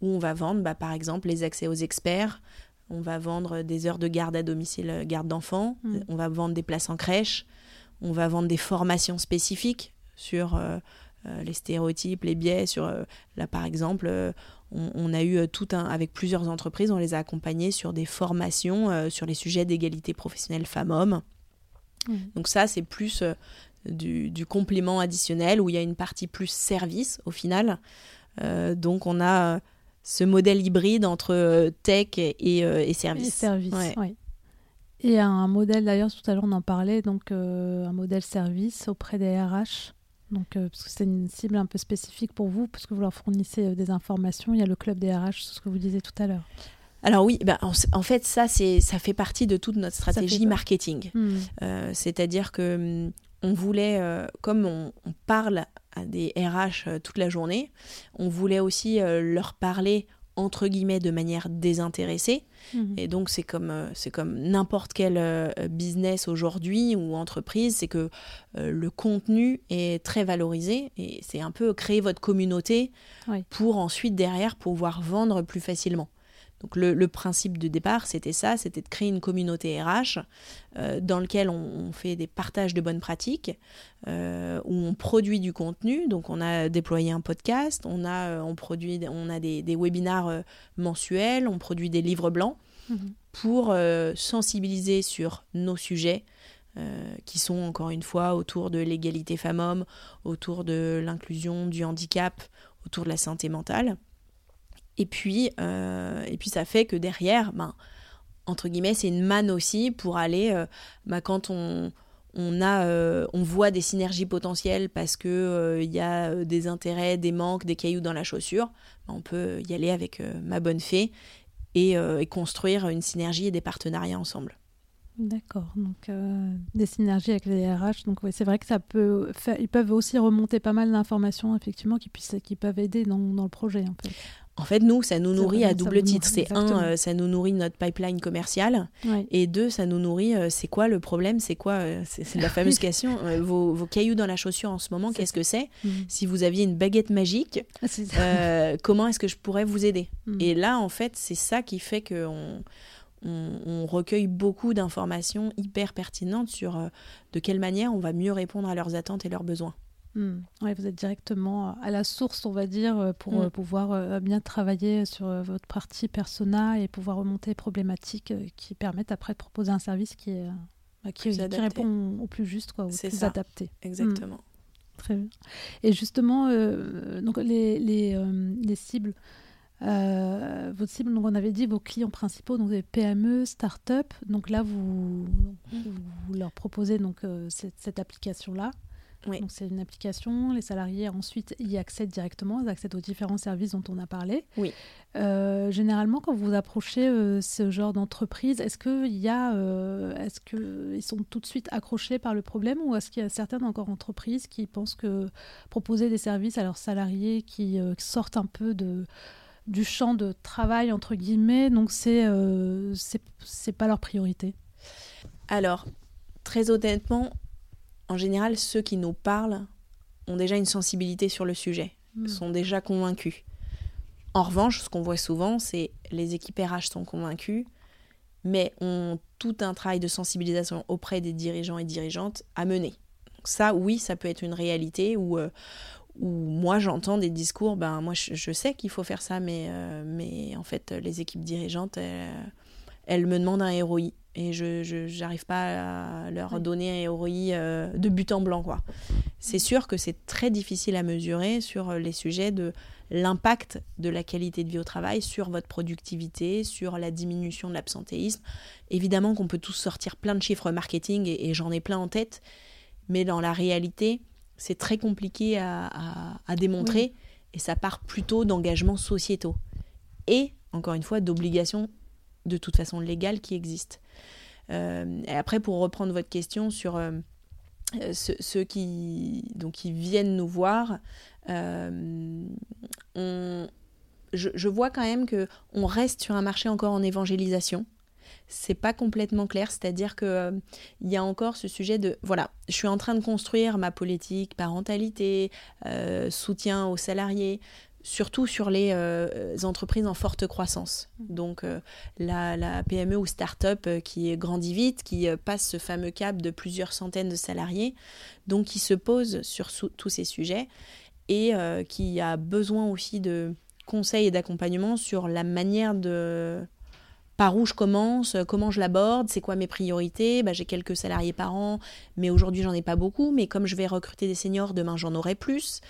Speaker 1: où on va vendre bah, par exemple les accès aux experts, on va vendre des heures de garde à domicile, garde d'enfants,
Speaker 2: Mm.
Speaker 1: on va vendre des places en crèche, on va vendre des formations spécifiques sur euh, euh, les stéréotypes, les biais. Sur, euh, là, par exemple, euh, on, on a eu tout un. Avec plusieurs entreprises, on les a accompagnés sur des formations sur les sujets d'égalité professionnelle femmes-hommes.
Speaker 2: Mm.
Speaker 1: Donc, ça, c'est plus du, du complément additionnel où il y a une partie plus service au final. Donc, on a ce modèle hybride entre tech et, et service.
Speaker 2: Et service,
Speaker 1: Ouais.
Speaker 2: ouais. Et un modèle, d'ailleurs, tout à l'heure on en parlait, donc euh, un modèle service auprès des RH. Donc, euh, parce que c'est une cible un peu spécifique pour vous, parce que vous leur fournissez euh, des informations. Il y a le club des RH, c'est ce que vous disiez tout à l'heure.
Speaker 1: Alors oui, ben, en, en fait, ça, c'est, ça fait partie de toute notre stratégie marketing.
Speaker 2: Hmm.
Speaker 1: C'est-à-dire que hum, on voulait, comme on, on parle à des RH toute la journée, on voulait aussi leur parler entre guillemets de manière désintéressée.
Speaker 2: Mhm.
Speaker 1: Et donc c'est comme euh, c'est comme n'importe quel euh, business aujourd'hui ou entreprise, c'est que euh, le contenu est très valorisé et c'est un peu créer votre communauté
Speaker 2: Oui.
Speaker 1: pour ensuite derrière pouvoir vendre plus facilement. Donc le, le principe de départ, c'était ça, c'était de créer une communauté RH euh, dans lequel on, on fait des partages de bonnes pratiques, euh, où on produit du contenu. Donc on a déployé un podcast, on a, euh, on produit, on a des, des webinars mensuels, on produit des livres blancs
Speaker 2: Mhm.
Speaker 1: pour sensibiliser sur nos sujets. euh, qui sont encore une fois autour de l'égalité femmes-hommes, autour de l'inclusion, du handicap, autour de la santé mentale. Et puis, euh, et puis ça fait que derrière, ben, entre guillemets, c'est une manne aussi pour aller, euh, ben, quand on, on, a, euh, on voit des synergies potentielles parce qu'il il y a des intérêts, des manques, des cailloux dans la chaussure, ben, on peut y aller avec ma bonne fée et, construire une synergie et des partenariats ensemble.
Speaker 2: D'accord. Donc, des synergies avec les RH. Donc, ouais, c'est vrai que ça peut. Ils peuvent aussi remonter pas mal d'informations, effectivement, qui, puissent, qui peuvent aider dans, dans le projet. En fait.
Speaker 1: En fait, nous, ça nous nourrit à double titre. C'est un, euh, ça nous nourrit notre pipeline commercial.
Speaker 2: Ouais.
Speaker 1: Et deux, ça nous nourrit, euh, c'est quoi le problème C'est quoi euh, C'est la fameuse question. vos, vos cailloux dans la chaussure en ce moment, qu'est-ce que c'est
Speaker 2: Mhm.
Speaker 1: Si vous aviez une baguette magique,
Speaker 2: Ah,
Speaker 1: comment est-ce que je pourrais vous aider
Speaker 2: Mhm.
Speaker 1: Et là, en fait, c'est ça qui fait qu'on on, on recueille beaucoup d'informations hyper pertinentes sur de quelle manière on va mieux répondre à leurs attentes et leurs besoins.
Speaker 2: Hmm. Ouais, vous êtes directement à la source, on va dire, euh, pour
Speaker 1: Mm.
Speaker 2: euh, pouvoir euh, bien travailler sur euh, votre partie persona et pouvoir remonter les problématiques euh, qui permettent après de proposer un service qui, est, euh, bah, qui, qui répond au plus juste, quoi, au plus
Speaker 1: ça.
Speaker 2: adapté.
Speaker 1: Exactement.
Speaker 2: Très bien. Et justement, euh, donc les, les, euh, les cibles, euh, votre cible, donc on avait dit vos clients principaux, donc des PME, start-up. Donc là, vous, vous, vous leur proposez donc euh, cette, cette application-là.
Speaker 1: Oui.
Speaker 2: Donc c'est une application. Les salariés ensuite y accèdent directement, ils accèdent aux différents services dont on a parlé.
Speaker 1: Oui.
Speaker 2: Euh, généralement, quand vous approchez euh, ce genre d'entreprise, est-ce que il y a, euh, est-ce que ils sont tout de suite accrochés par le problème, ou est-ce qu'il y a certaines encore entreprises qui pensent que proposer des services à leurs salariés qui sortent un peu de du champ de travail entre guillemets, donc c'est c'est c'est pas leur priorité?
Speaker 1: Alors, très honnêtement, en général, ceux qui nous parlent ont déjà une sensibilité sur le sujet,
Speaker 2: Mm.
Speaker 1: sont déjà convaincus. En revanche, ce qu'on voit souvent, c'est les équipes RH sont convaincus, mais ont tout un travail de sensibilisation auprès des dirigeants et dirigeantes à mener. Donc ça, oui, ça peut être une réalité où, euh, où moi j'entends des discours, ben moi je, je sais qu'il faut faire ça, mais, euh, mais en fait les équipes dirigeantes, elles, elles me demandent un ROI et je n'arrive pas à leur donner un ROI euh, de but en blanc. quoi. C'est sûr que c'est très difficile à mesurer sur les sujets de l'impact de la qualité de vie au travail sur votre productivité, sur la diminution de l'absentéisme. Évidemment qu'on peut tous sortir plein de chiffres marketing et, et j'en ai plein en tête, mais dans la réalité, c'est très compliqué à, à- à démontrer et ça part plutôt d'engagements sociétaux et, encore une fois, d'obligations de toute façon légales qui existent. Euh, et après, pour reprendre votre question sur euh, euh, ceux, qui, donc, qui viennent nous voir, je, vois quand même que on reste sur un marché encore en évangélisation. C'est pas complètement clair, c'est-à-dire que y a encore ce sujet de voilà, je suis en train de construire ma politique parentalité, soutien aux salariés, surtout sur les entreprises en forte croissance. Donc la, PME ou start-up qui grandit vite, qui passe ce fameux cap de plusieurs centaines de salariés, donc qui se pose sur tous ces sujets et qui a besoin aussi de conseils et d'accompagnement sur la manière de par où je commence, euh, comment je l'aborde, c'est quoi mes priorités. Bah, j'ai quelques salariés par an, mais aujourd'hui j'en ai pas beaucoup. Mais comme je vais recruter des seniors, demain j'en aurai plus.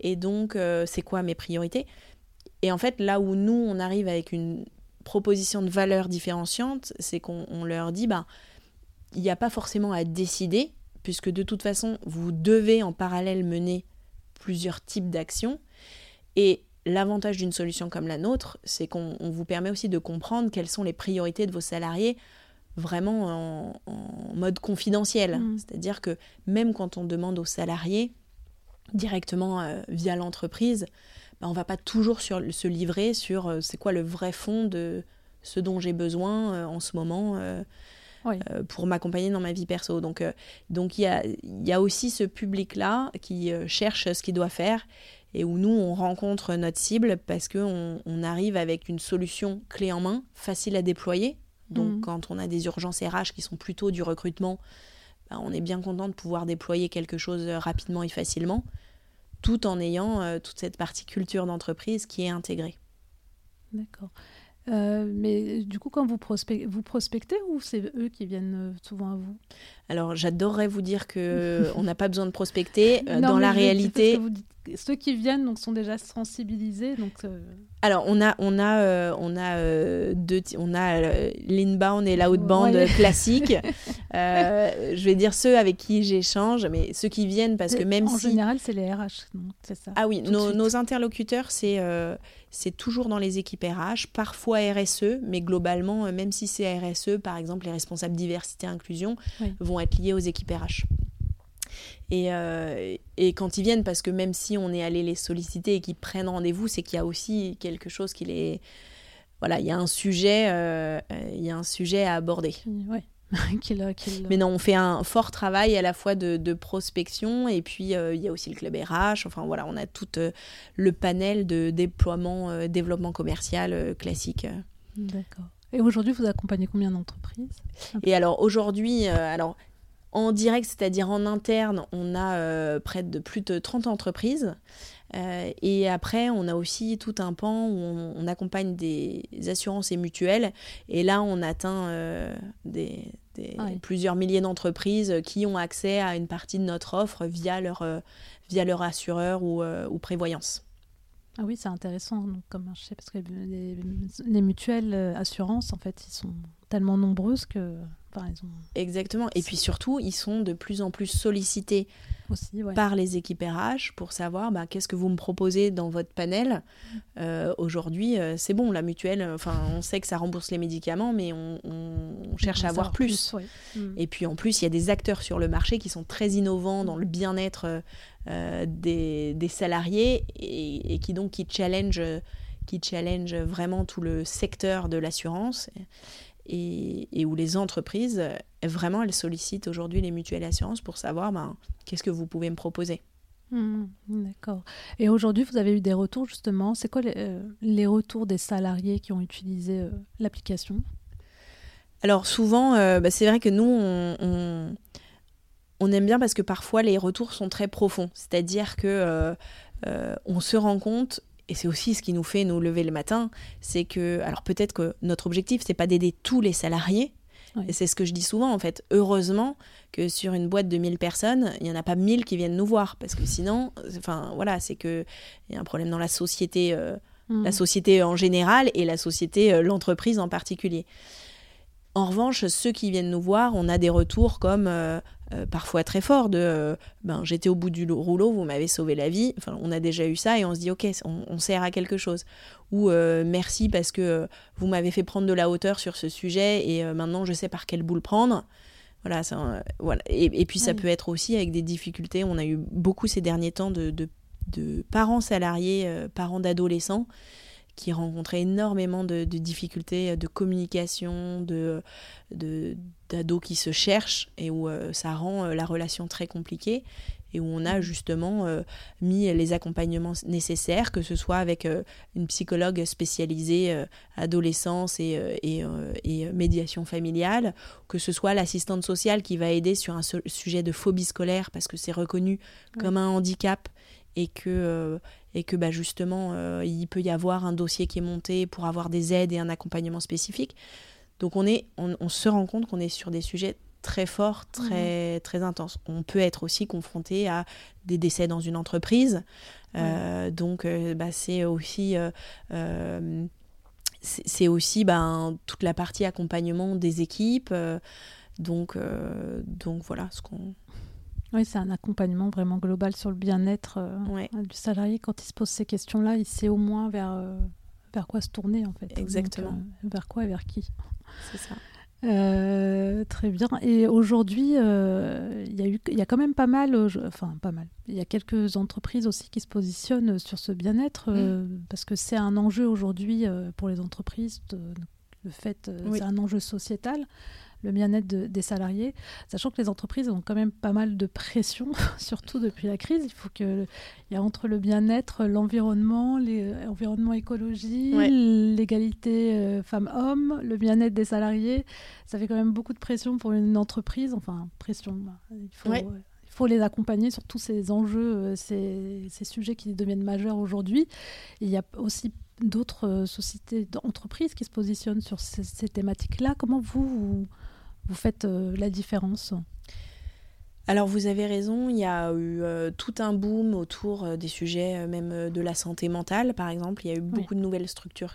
Speaker 1: Et donc, euh, c'est quoi mes priorités? Et en fait, là où nous, on arrive avec une proposition de valeur différenciante, c'est qu'on leur dit, bah, il n'y a pas forcément à décider, puisque de toute façon, vous devez en parallèle mener plusieurs types d'actions. Et L'avantage d'une solution comme la nôtre, c'est qu'on vous permet aussi de comprendre quelles sont les priorités de vos salariés vraiment en, mode confidentiel. Mm. C'est-à-dire que même quand on demande aux salariés directement euh, via l'entreprise, bah, on ne va pas toujours sur, se livrer sur euh, c'est quoi le vrai fond de ce dont j'ai besoin euh, en ce moment. pour m'accompagner dans ma vie perso. Donc, donc il y, a, y a aussi ce public-là qui cherche ce qu'il doit faire et où nous, on rencontre notre cible parce qu'on on arrive avec une solution clé en main, facile à déployer. Donc, mhm. quand on a des urgences RH qui sont plutôt du recrutement, bah, on est bien content de pouvoir déployer quelque chose rapidement et facilement, tout en ayant euh, toute cette partie culture d'entreprise qui est intégrée.
Speaker 2: D'accord. Euh, mais du coup, quand vous, prospectez, vous prospectez ou c'est eux qui viennent euh, souvent à vous?
Speaker 1: Alors, j'adorerais vous dire que on n'a pas besoin de prospecter. dans la réalité,
Speaker 2: ceux qui viennent donc sont déjà sensibilisés. Donc, euh,
Speaker 1: Alors on a on a euh, on a euh, deux on a l'inbound et l'outbound ouais. classique. je vais dire ceux avec qui j'échange, mais ceux qui viennent parce que même
Speaker 2: en
Speaker 1: si
Speaker 2: en général c'est les RH, c'est ça.
Speaker 1: Ah oui, nos, nos, interlocuteurs c'est c'est toujours dans les équipes RH, parfois RSE, mais globalement même si c'est RSE, par exemple les responsables diversité inclusion vont être liés aux équipes RH. Euh, et, quand ils viennent, parce que même si on est allé les solliciter et qu'ils prennent rendez-vous, c'est qu'il y a aussi quelque chose qui les... Voilà, il y a un sujet, euh, il y a un sujet à aborder. Mais non, on fait un fort travail à la fois de, prospection et puis euh, il y a aussi le club RH. Enfin voilà, on a tout le panel de déploiement, développement commercial classique.
Speaker 2: D'accord. Et aujourd'hui, vous accompagnez combien d'entreprises?
Speaker 1: Et alors aujourd'hui, alors en direct, c'est-à-dire en interne, on a euh, près de plus de 30 entreprises. Euh, et après, on a aussi tout un pan où on, accompagne des assurances et mutuelles. Et là, on atteint euh, des, plusieurs milliers d'entreprises qui ont accès à une partie de notre offre via leur, via leur assureur ou, ou prévoyance.
Speaker 2: Ah oui, c'est intéressant comme marché parce que les, les mutuelles assurances, en fait, ils sont tellement nombreuses que
Speaker 1: Exactement. Et puis surtout, ils sont de plus en plus sollicités Aussi, par les équipes RH pour savoir bah, qu'est-ce que vous me proposez dans votre panel. Euh, aujourd'hui, euh, c'est bon, la mutuelle, enfin, on sait que ça rembourse les médicaments, mais on, cherche à avoir plus. Mm. Et puis en plus, il y a des acteurs sur le marché qui sont très innovants dans le bien-être euh, des, salariés et, qui donc qui challenge qui challenge vraiment tout le secteur de l'assurance et, où les entreprises, vraiment, elles sollicitent aujourd'hui les mutuelles assurances pour savoir ben, qu'est-ce que vous pouvez me proposer.
Speaker 2: Mmh, d'accord. Et aujourd'hui, vous avez eu des retours justement. C'est quoi les, euh, retours des salariés qui ont utilisé euh, l'application?
Speaker 1: Alors souvent, euh, bah, c'est vrai que nous, on, on, aime bien parce que parfois les retours sont très profonds. C'est-à-dire que on se rend compte et c'est aussi ce qui nous fait nous lever le matin, c'est que, alors peut-être que notre objectif, c'est pas d'aider tous les salariés, et c'est ce que je dis souvent en fait. Heureusement que sur une boîte de 1000 personnes, il n'y en a pas 1000 qui viennent nous voir, parce que sinon, enfin voilà, c'est qu'il y a un problème dans la société, euh, la mm. société en général et la société, euh, l'entreprise en particulier. En revanche, ceux qui viennent nous voir, on a des retours comme euh, euh, parfois très forts de euh, ben, j'étais au bout du rouleau, vous m'avez sauvé la vie. Enfin, on a déjà eu ça et on se dit ok, on, sert à quelque chose. Ou merci parce que vous m'avez fait prendre de la hauteur sur ce sujet et maintenant je sais par quelle boule prendre. Voilà, ça, voilà. Et, puis ça peut être aussi avec des difficultés. On a eu beaucoup ces derniers temps de, de parents salariés, parents d'adolescents qui rencontraient énormément de, difficultés de communication, de d'ados qui se cherchent et où euh, ça rend euh, la relation très compliquée. et où on a justement mis les accompagnements nécessaires, que ce soit avec une psychologue spécialisée adolescence et, et, et, médiation familiale, que ce soit l'assistante sociale qui va aider sur un sujet de phobie scolaire parce que c'est reconnu comme un handicap et que et que bah, justement, euh, il peut y avoir un dossier qui est monté pour avoir des aides et un accompagnement spécifique. Donc on, est, on, se rend compte qu'on est sur des sujets très forts, très, très intenses. On peut être aussi confronté à des décès dans une entreprise. Euh, donc euh, bah, c'est aussi c'est aussi ben, toute la partie accompagnement des équipes. donc, donc voilà ce qu'on
Speaker 2: oui, c'est un accompagnement vraiment global sur le bien-être euh, du salarié. Quand il se pose ces questions-là, il sait au moins vers, euh, vers quoi se tourner, en fait.
Speaker 1: Exactement.
Speaker 2: Euh, vers quoi et vers qui.
Speaker 1: C'est ça.
Speaker 2: très bien. Et aujourd'hui, il y, a eu, y a quand même pas mal, enfin pas mal, il y a quelques entreprises aussi qui se positionnent sur ce bien-être mm. parce que c'est un enjeu aujourd'hui pour les entreprises. le fait, c'est un enjeu sociétal le bien-être des salariés, sachant que les entreprises ont quand même pas mal de pression, surtout depuis la crise. Il faut que il y a entre le bien-être, l'environnement, l'environnement euh, écologie, l'égalité euh, femmes-hommes, le bien-être des salariés. Ça fait quand même beaucoup de pression pour une entreprise. Enfin, pression. Bah, il faut, il faut les accompagner sur tous ces enjeux, euh, ces, ces sujets qui deviennent majeurs aujourd'hui. Il y a aussi d'autres sociétés, d'entreprises qui se positionnent sur ces, ces thématiques-là. Comment vous, vous faites euh, la différence
Speaker 1: alors vous avez raison, il y a eu euh, tout un boom autour euh, des sujets même de la santé mentale par exemple. Il y a eu beaucoup de nouvelles structures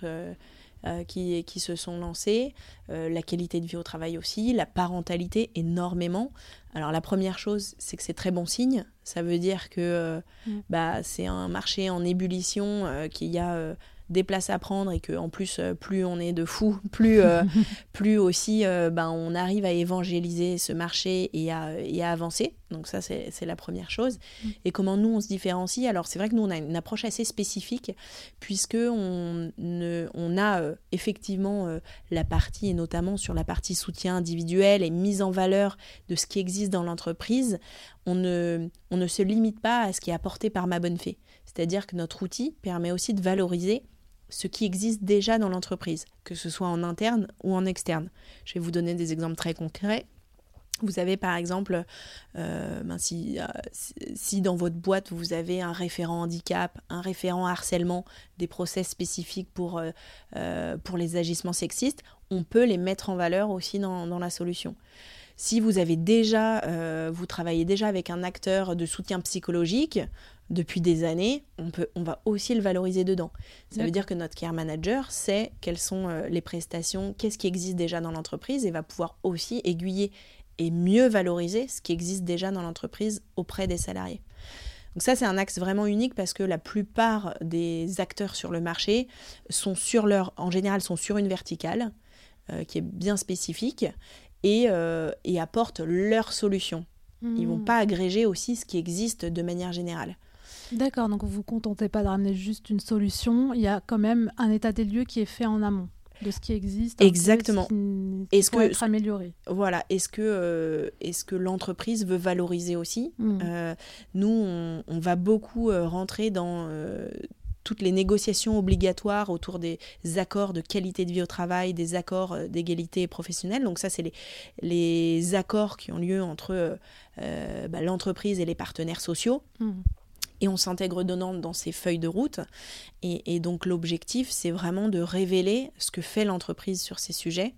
Speaker 1: qui, qui, se sont lancées, la qualité de vie au travail aussi, la parentalité énormément. Alors la première chose, c'est que c'est très bon signe. Ça veut dire que mm. bah, c'est un marché en ébullition, qu'il y a des places à prendre et que en plus euh, plus on est de fous, plus euh, plus aussi euh, ben, on arrive à évangéliser ce marché et à, et à avancer. Donc ça c'est la première chose. Mm. Et comment nous on se différencie? Alors c'est vrai que nous on a une approche assez spécifique puisque on, ne, on a effectivement la partie et notamment sur la partie soutien individuel et mise en valeur de ce qui existe dans l'entreprise. On ne, on ne se limite pas à ce qui est apporté par ma bonne fée. C'est-à-dire que notre outil permet aussi de valoriser ce qui existe déjà dans l'entreprise, que ce soit en interne ou en externe. Je vais vous donner des exemples très concrets. Vous avez par exemple, euh, ben euh, si, dans votre boîte vous avez un référent handicap, un référent harcèlement, des process spécifiques pour, euh, pour les agissements sexistes, on peut les mettre en valeur aussi dans, dans la solution. Si vous avez déjà, vous travaillez déjà avec un acteur de soutien psychologique, depuis des années, on, peut, on va aussi le valoriser dedans. Ça veut dire que notre care manager sait quelles sont euh, les prestations, qu'est-ce qui existe déjà dans l'entreprise et va pouvoir aussi aiguiller et mieux valoriser ce qui existe déjà dans l'entreprise auprès des salariés. Donc ça, c'est un axe vraiment unique parce que la plupart des acteurs sur le marché sont sur leur, en général, sont sur une verticale euh, qui est bien spécifique et, euh, et apportent leur solution. Ils vont hmm. pas agréger aussi ce qui existe de manière générale.
Speaker 2: D'accord, donc vous vous contentez pas de ramener juste une solution, il y a quand même un état des lieux qui est fait en amont de ce qui existe.
Speaker 1: Exactement.
Speaker 2: Est-ce que être amélioré
Speaker 1: Voilà. Est-ce que euh, est-ce que l'entreprise veut valoriser aussi hmm. euh, Nous, on, va beaucoup euh, rentrer dans toutes les négociations obligatoires autour des accords de qualité de vie au travail, des accords d'égalité professionnelle. Donc ça, c'est les, les accords qui ont lieu entre bah, l'entreprise et les partenaires sociaux. Hmm et on s'intègre donnant dans ces feuilles de route. Et, donc l'objectif, c'est vraiment de révéler ce que fait l'entreprise sur ces sujets.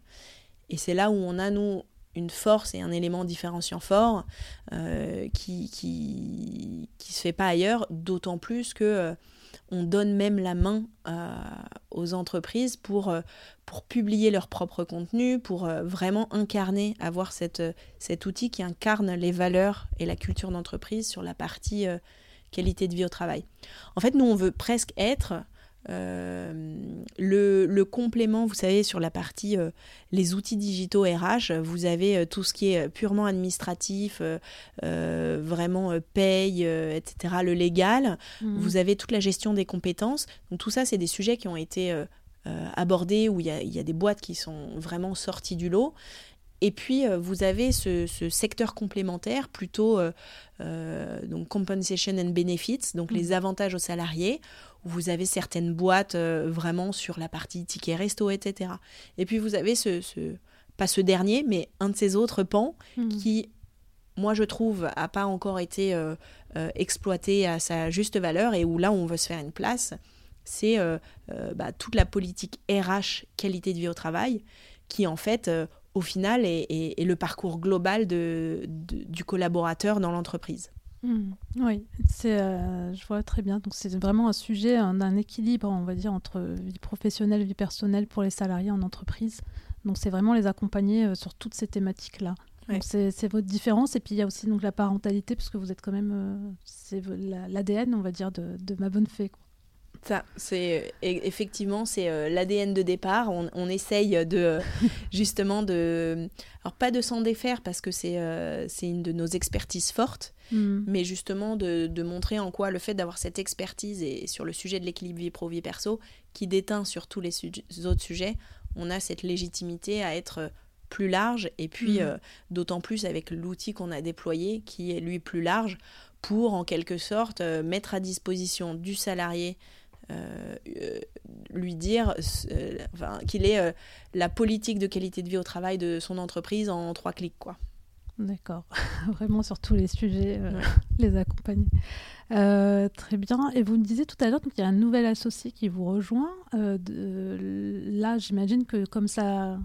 Speaker 1: Et c'est là où on a, nous, une force et un élément différenciant fort euh, qui, qui, qui se fait pas ailleurs, d'autant plus que euh, on donne même la main euh, aux entreprises pour, pour publier leur propre contenu, pour vraiment incarner, avoir cette, cet outil qui incarne les valeurs et la culture d'entreprise sur la partie qualité de vie au travail. En fait, nous, on veut presque être euh, le, complément, vous savez, sur la partie euh, les outils digitaux RH, vous avez euh, tout ce qui est purement administratif, vraiment paye, etc., le légal. Mhm. Vous avez toute la gestion des compétences. Donc tout ça, c'est des sujets qui ont été abordés, où il y, a, des boîtes qui sont vraiment sorties du lot. Et puis, vous avez ce, secteur complémentaire, plutôt donc compensation and benefits, donc les mmh. avantages aux salariés, où vous avez certaines boîtes vraiment sur la partie ticket resto, etc. Et puis, vous avez ce, pas ce dernier, mais un de ces autres pans mmh. qui moi je trouve, n'a pas encore été euh, euh, exploité à sa juste valeur et où là on veut se faire une place, c'est euh, bah, toute la politique RH qualité de vie au travail qui en fait au final est, le parcours global de, du collaborateur dans l'entreprise.
Speaker 2: Mmh. oui, c'est, je vois très bien. Donc c'est vraiment un sujet d'un équilibre, on va dire, entre vie professionnelle, vie personnelle pour les salariés en entreprise. Donc c'est vraiment les accompagner sur toutes ces thématiques-là. C'est votre différence. Et puis il y a aussi donc, la parentalité, puisque vous êtes quand même. Euh, c'est l'ADN, on va dire, de, ma bonne fée.
Speaker 1: Ça, c'est e, effectivement c'est euh, l'ADN de départ. On, essaye de justement de, alors pas de s'en défaire parce que c'est euh, c'est une de nos expertises fortes, hmm. mais justement de, de, montrer en quoi le fait d'avoir cette expertise et sur le sujet de l'équilibre vie pro vie perso qui déteint sur tous les autres sujets, on a cette légitimité à être plus large et puis mm. euh, d'autant plus avec l'outil qu'on a déployé qui est lui plus large pour en quelque sorte euh, mettre à disposition du salarié euh, lui dire qu'il est la politique de qualité de vie au travail de son entreprise en trois clics quoi.
Speaker 2: D'accord, vraiment sur tous les sujets, les accompagner. très bien. Et vous me disiez tout à l'heure qu'il y a un nouvel associé qui vous rejoint. De, là, j'imagine que comme ça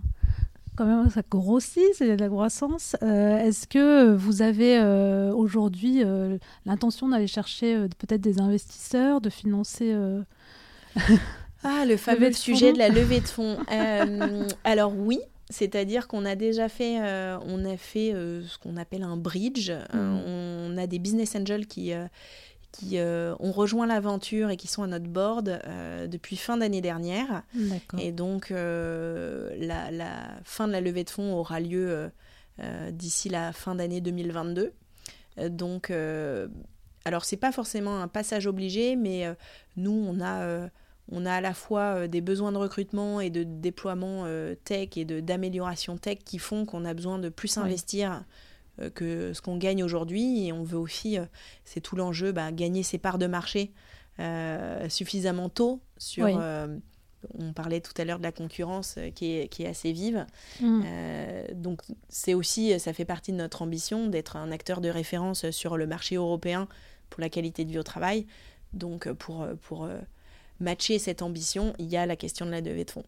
Speaker 2: quand même, ça grossit, c'est de la croissance. Euh, est-ce que vous avez euh, aujourd'hui euh, l'intention d'aller chercher peut-être des investisseurs, de financer
Speaker 1: Ah, le fameux sujet de la levée de fonds. alors oui, c'est-à-dire qu'on a déjà fait, on a fait ce qu'on appelle un bridge. Mmh. on a des business angels qui qui euh, ont rejoint l'aventure et qui sont à notre board euh, depuis fin d'année dernière. Et donc, euh, la, fin de la levée de fonds aura lieu d'ici la fin d'année 2022. donc, alors, c'est pas forcément un passage obligé, mais nous, on a on a à la fois des besoins de recrutement et de déploiement tech et d'amélioration tech qui font qu'on a besoin de plus investir euh, que ce qu'on gagne aujourd'hui. Et on veut aussi, euh, c'est tout l'enjeu, bah, gagner ses parts de marché euh, suffisamment tôt sur... on parlait tout à l'heure de la concurrence qui, est, qui est assez vive. Mm. donc c'est aussi, ça fait partie de notre ambition d'être un acteur de référence sur le marché européen pour la qualité de vie au travail. Donc pour, pour matcher cette ambition, il y a la question de la levée de fonds,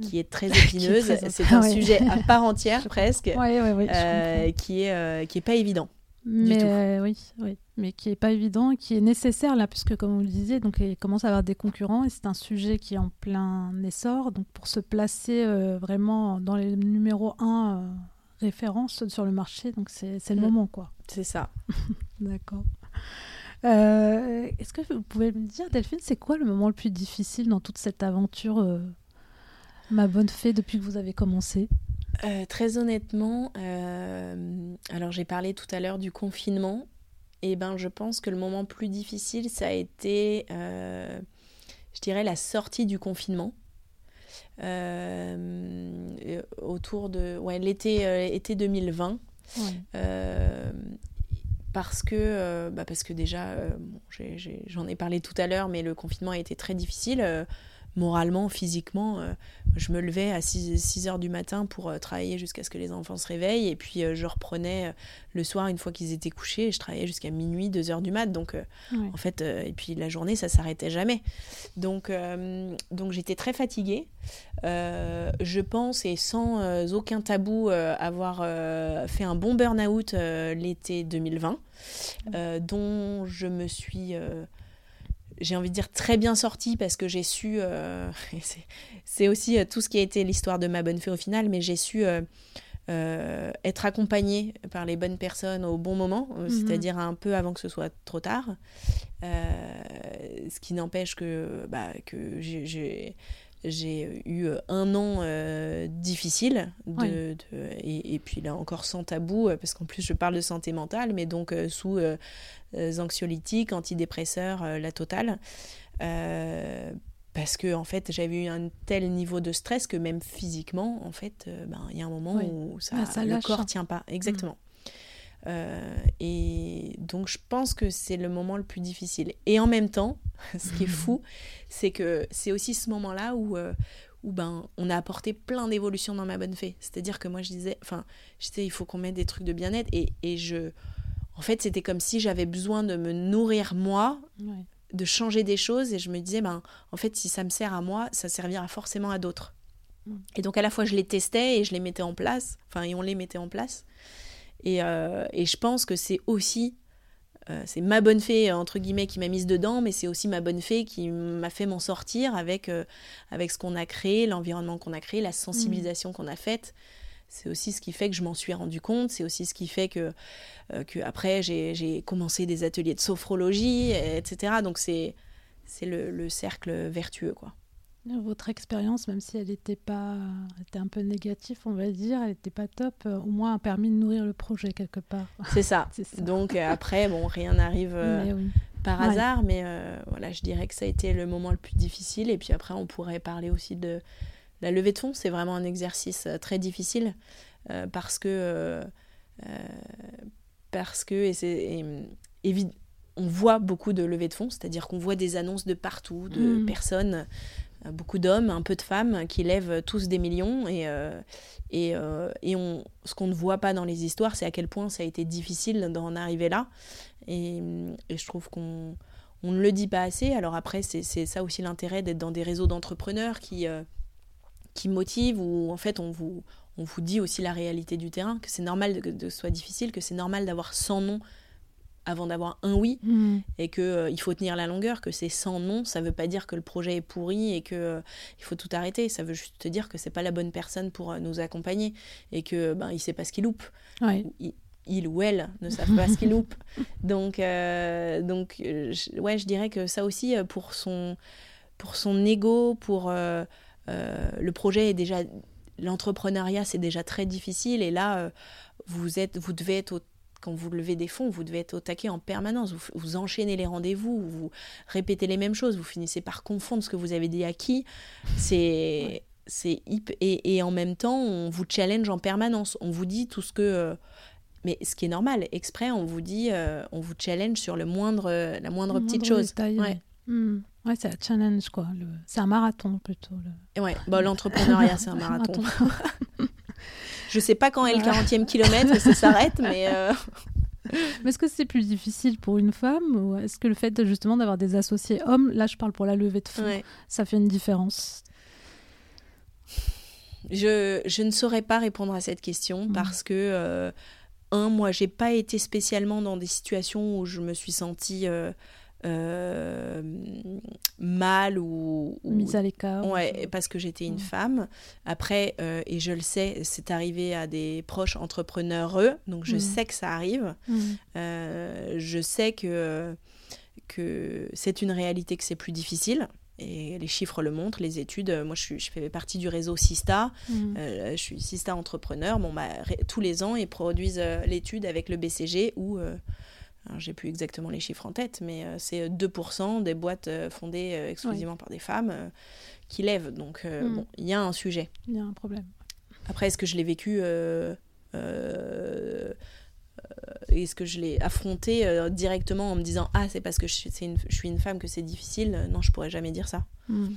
Speaker 1: qui est très épineuse. c'est un sujet à part entière presque, euh, qui est euh, qui est pas évident.
Speaker 2: Mais euh, oui, oui, mais qui est pas évident, qui est nécessaire là, puisque comme vous le disiez, donc il commence à avoir des concurrents et c'est un sujet qui est en plein essor. Donc pour se placer vraiment dans les numéros 1 référence sur le marché, donc c'est le mm. moment quoi.
Speaker 1: C'est ça.
Speaker 2: D'accord. Euh, est-ce que vous pouvez me dire, Delphine, c'est quoi le moment le plus difficile dans toute cette aventure, euh, ma bonne fée, depuis que vous avez commencé?
Speaker 1: Euh, Très honnêtement, alors j'ai parlé tout à l'heure du confinement. Et eh ben, je pense que le moment plus difficile, ça a été, je dirais, la sortie du confinement. autour de ouais, l'été été 2020 parce que, euh, bah parce que déjà, euh, j'en ai, parlé tout à l'heure, mais le confinement a été très difficile. Euh, moralement, physiquement, je me levais à 6, 6 heures du matin pour travailler jusqu'à ce que les enfants se réveillent. Et puis, je reprenais le soir, une fois qu'ils étaient couchés, je travaillais jusqu'à minuit, 2 heures du mat. Donc, en fait, et puis la journée, ça s'arrêtait jamais. Donc, donc j'étais très fatiguée. je pense, et sans aucun tabou, avoir fait un bon burn-out l'été 2020. Euh, dont je me suis, euh, j'ai envie de dire, très bien sortie parce que j'ai su, euh, c'est aussi tout ce qui a été l'histoire de ma bonne fée au final, mais j'ai su être accompagnée par les bonnes personnes au bon moment, mhm. c'est-à-dire un peu avant que ce soit trop tard. ce qui n'empêche que, bah, que j'ai j'ai eu euh, un an euh, difficile, de, et, puis là encore sans tabou, euh, parce qu'en plus je parle de santé mentale, mais donc sous anxiolytiques, antidépresseurs, la totale. parce que en fait j'avais eu un tel niveau de stress que même physiquement en fait ben, il y a un moment où ça,
Speaker 2: Ah,
Speaker 1: le
Speaker 2: lâche,
Speaker 1: corps
Speaker 2: hein.
Speaker 1: tient pas exactement Euh, et donc je pense que c'est le moment le plus difficile. Et en même temps ce qui est fou c'est que c'est aussi ce moment là où euh, où ben on a apporté plein d'évolutions dans ma bonne fée. C'est à dire que moi je disais enfin je disais il faut qu'on mette des trucs de bien-être. Et, et je en fait c'était comme si j'avais besoin de me nourrir moi
Speaker 2: Ouais.
Speaker 1: de changer des choses. Et je me disais ben en fait si ça me sert à moi ça servira forcément à d'autres.
Speaker 2: Mm.
Speaker 1: et donc à la fois je les testais et je les mettais en place enfin et on les mettait en place et, euh, et je pense que c'est aussi euh, c'est ma bonne fée entre guillemets qui m'a mise dedans mais c'est aussi ma bonne fée qui m'a fait m'en sortir avec euh, avec ce qu'on a créé l'environnement qu'on a créé la sensibilisation qu'on a faite. C'est aussi ce qui fait que je m'en suis rendu compte. C'est aussi ce qui fait que que après j'ai commencé des ateliers de sophrologie etc donc c'est c'est le, le cercle vertueux quoi
Speaker 2: Votre expérience, même si elle était pas, était un peu négative, on va dire, elle n'était pas top, euh, au moins a permis de nourrir le projet quelque part.
Speaker 1: c'est ça donc euh, après bon rien n'arrive euh,
Speaker 2: oui.
Speaker 1: par
Speaker 2: Ouais.
Speaker 1: hasard, mais euh, voilà, je dirais que ça a été le moment le plus difficile. Et puis après, on pourrait parler aussi de la levée de fonds. C'est vraiment un exercice très difficile euh, parce que parce que et c'est évi- on voit beaucoup de levées de fonds, c'est-à-dire qu'on voit des annonces de partout, de
Speaker 2: Mm.
Speaker 1: personnes, beaucoup d'hommes, un peu de femmes qui lèvent tous des millions et euh, et, euh, et on, ce qu'on ne voit pas dans les histoires, c'est à quel point ça a été difficile d'en arriver là. Et, et je trouve qu'on on ne le dit pas assez. Alors après, c'est ça aussi l'intérêt d'être dans des réseaux d'entrepreneurs qui, euh, qui motivent, où en fait on vous, on vous dit aussi la réalité du terrain, que c'est normal que ce soit difficile, que c'est normal d'avoir 100 noms avant d'avoir un oui,
Speaker 2: Mm.
Speaker 1: et que euh, il faut tenir la longueur, que c'est 100 noms, ça veut pas dire que le projet est pourri et que euh, il faut tout arrêter. Ça veut juste te dire que c'est pas la bonne personne pour euh, nous accompagner et que ben il sait pas ce qu'il loupe
Speaker 2: Ouais.
Speaker 1: il, il ou elle ne savent pas ce qu'ils loupent. Donc, donc je- ouais, je dirais que ça aussi, pour son, pour son ego, pour le projet est déjà, l'entrepreneuriat c'est déjà très difficile et là, vous êtes, vous devez être au- quand vous levez des fonds, vous devez être au taquet en permanence. Vous, vous enchaînez les rendez-vous, vous répétez les mêmes choses, vous finissez par confondre ce que vous avez dit à qui. C'est, c'est hyp- et, et en même temps, on vous challenge en permanence. On vous dit tout ce que euh, mais ce qui est normal, exprès, on vous dit, euh, on vous challenge sur le moindre, la moindre petite chose.
Speaker 2: détail,
Speaker 1: Ouais.
Speaker 2: Mm. Ouais, c'est un challenge, quoi. Le... C'est un marathon, plutôt. Le...
Speaker 1: Et ouais, bah, l'entrepreneuriat, c'est un marathon. Je sais pas quand est le
Speaker 2: Ouais.
Speaker 1: 40e kilomètre, ça s'arrête, mais euh,
Speaker 2: Mais est-ce que c'est plus difficile pour une femme ou est-ce que le fait de, justement d'avoir des associés hommes, là je parle pour la levée de fonds,
Speaker 1: ouais.
Speaker 2: ça fait une différence?
Speaker 1: Je, je ne saurais pas répondre à cette question
Speaker 2: Mhm.
Speaker 1: parce que, euh, un, moi, j'ai pas été spécialement dans des situations où je me suis sentie euh, euh, mal ou, ou
Speaker 2: Mise à l'écart
Speaker 1: Ouais, parce que j'étais une femme. Après, euh, et je le sais, c'est arrivé à des proches entrepreneurs, eux, donc je
Speaker 2: Mhm.
Speaker 1: sais que ça arrive.
Speaker 2: Mm.
Speaker 1: Euh, je sais que, que c'est une réalité que c'est plus difficile. Et les chiffres le montrent, les études. Euh, Moi, je, suis, je fais partie du réseau Sista.
Speaker 2: Mm.
Speaker 1: Euh, je suis Sista entrepreneur. Bon, bah, tous les ans, ils produisent euh, l'étude avec le BCG où, euh, j'ai plus exactement les chiffres en tête, mais euh, c'est 2% des boîtes euh, fondées euh, exclusivement par des femmes euh, qui lèvent. Donc, euh,
Speaker 2: Mm.
Speaker 1: bon, il y a un sujet.
Speaker 2: Il y a un problème.
Speaker 1: Après, est-ce que je l'ai vécu euh, euh, euh, Est-ce que je l'ai affronté euh, directement en me disant Ah, c'est parce que je une, je suis une femme que c'est difficile? Non, je pourrais jamais dire ça.
Speaker 2: Mm.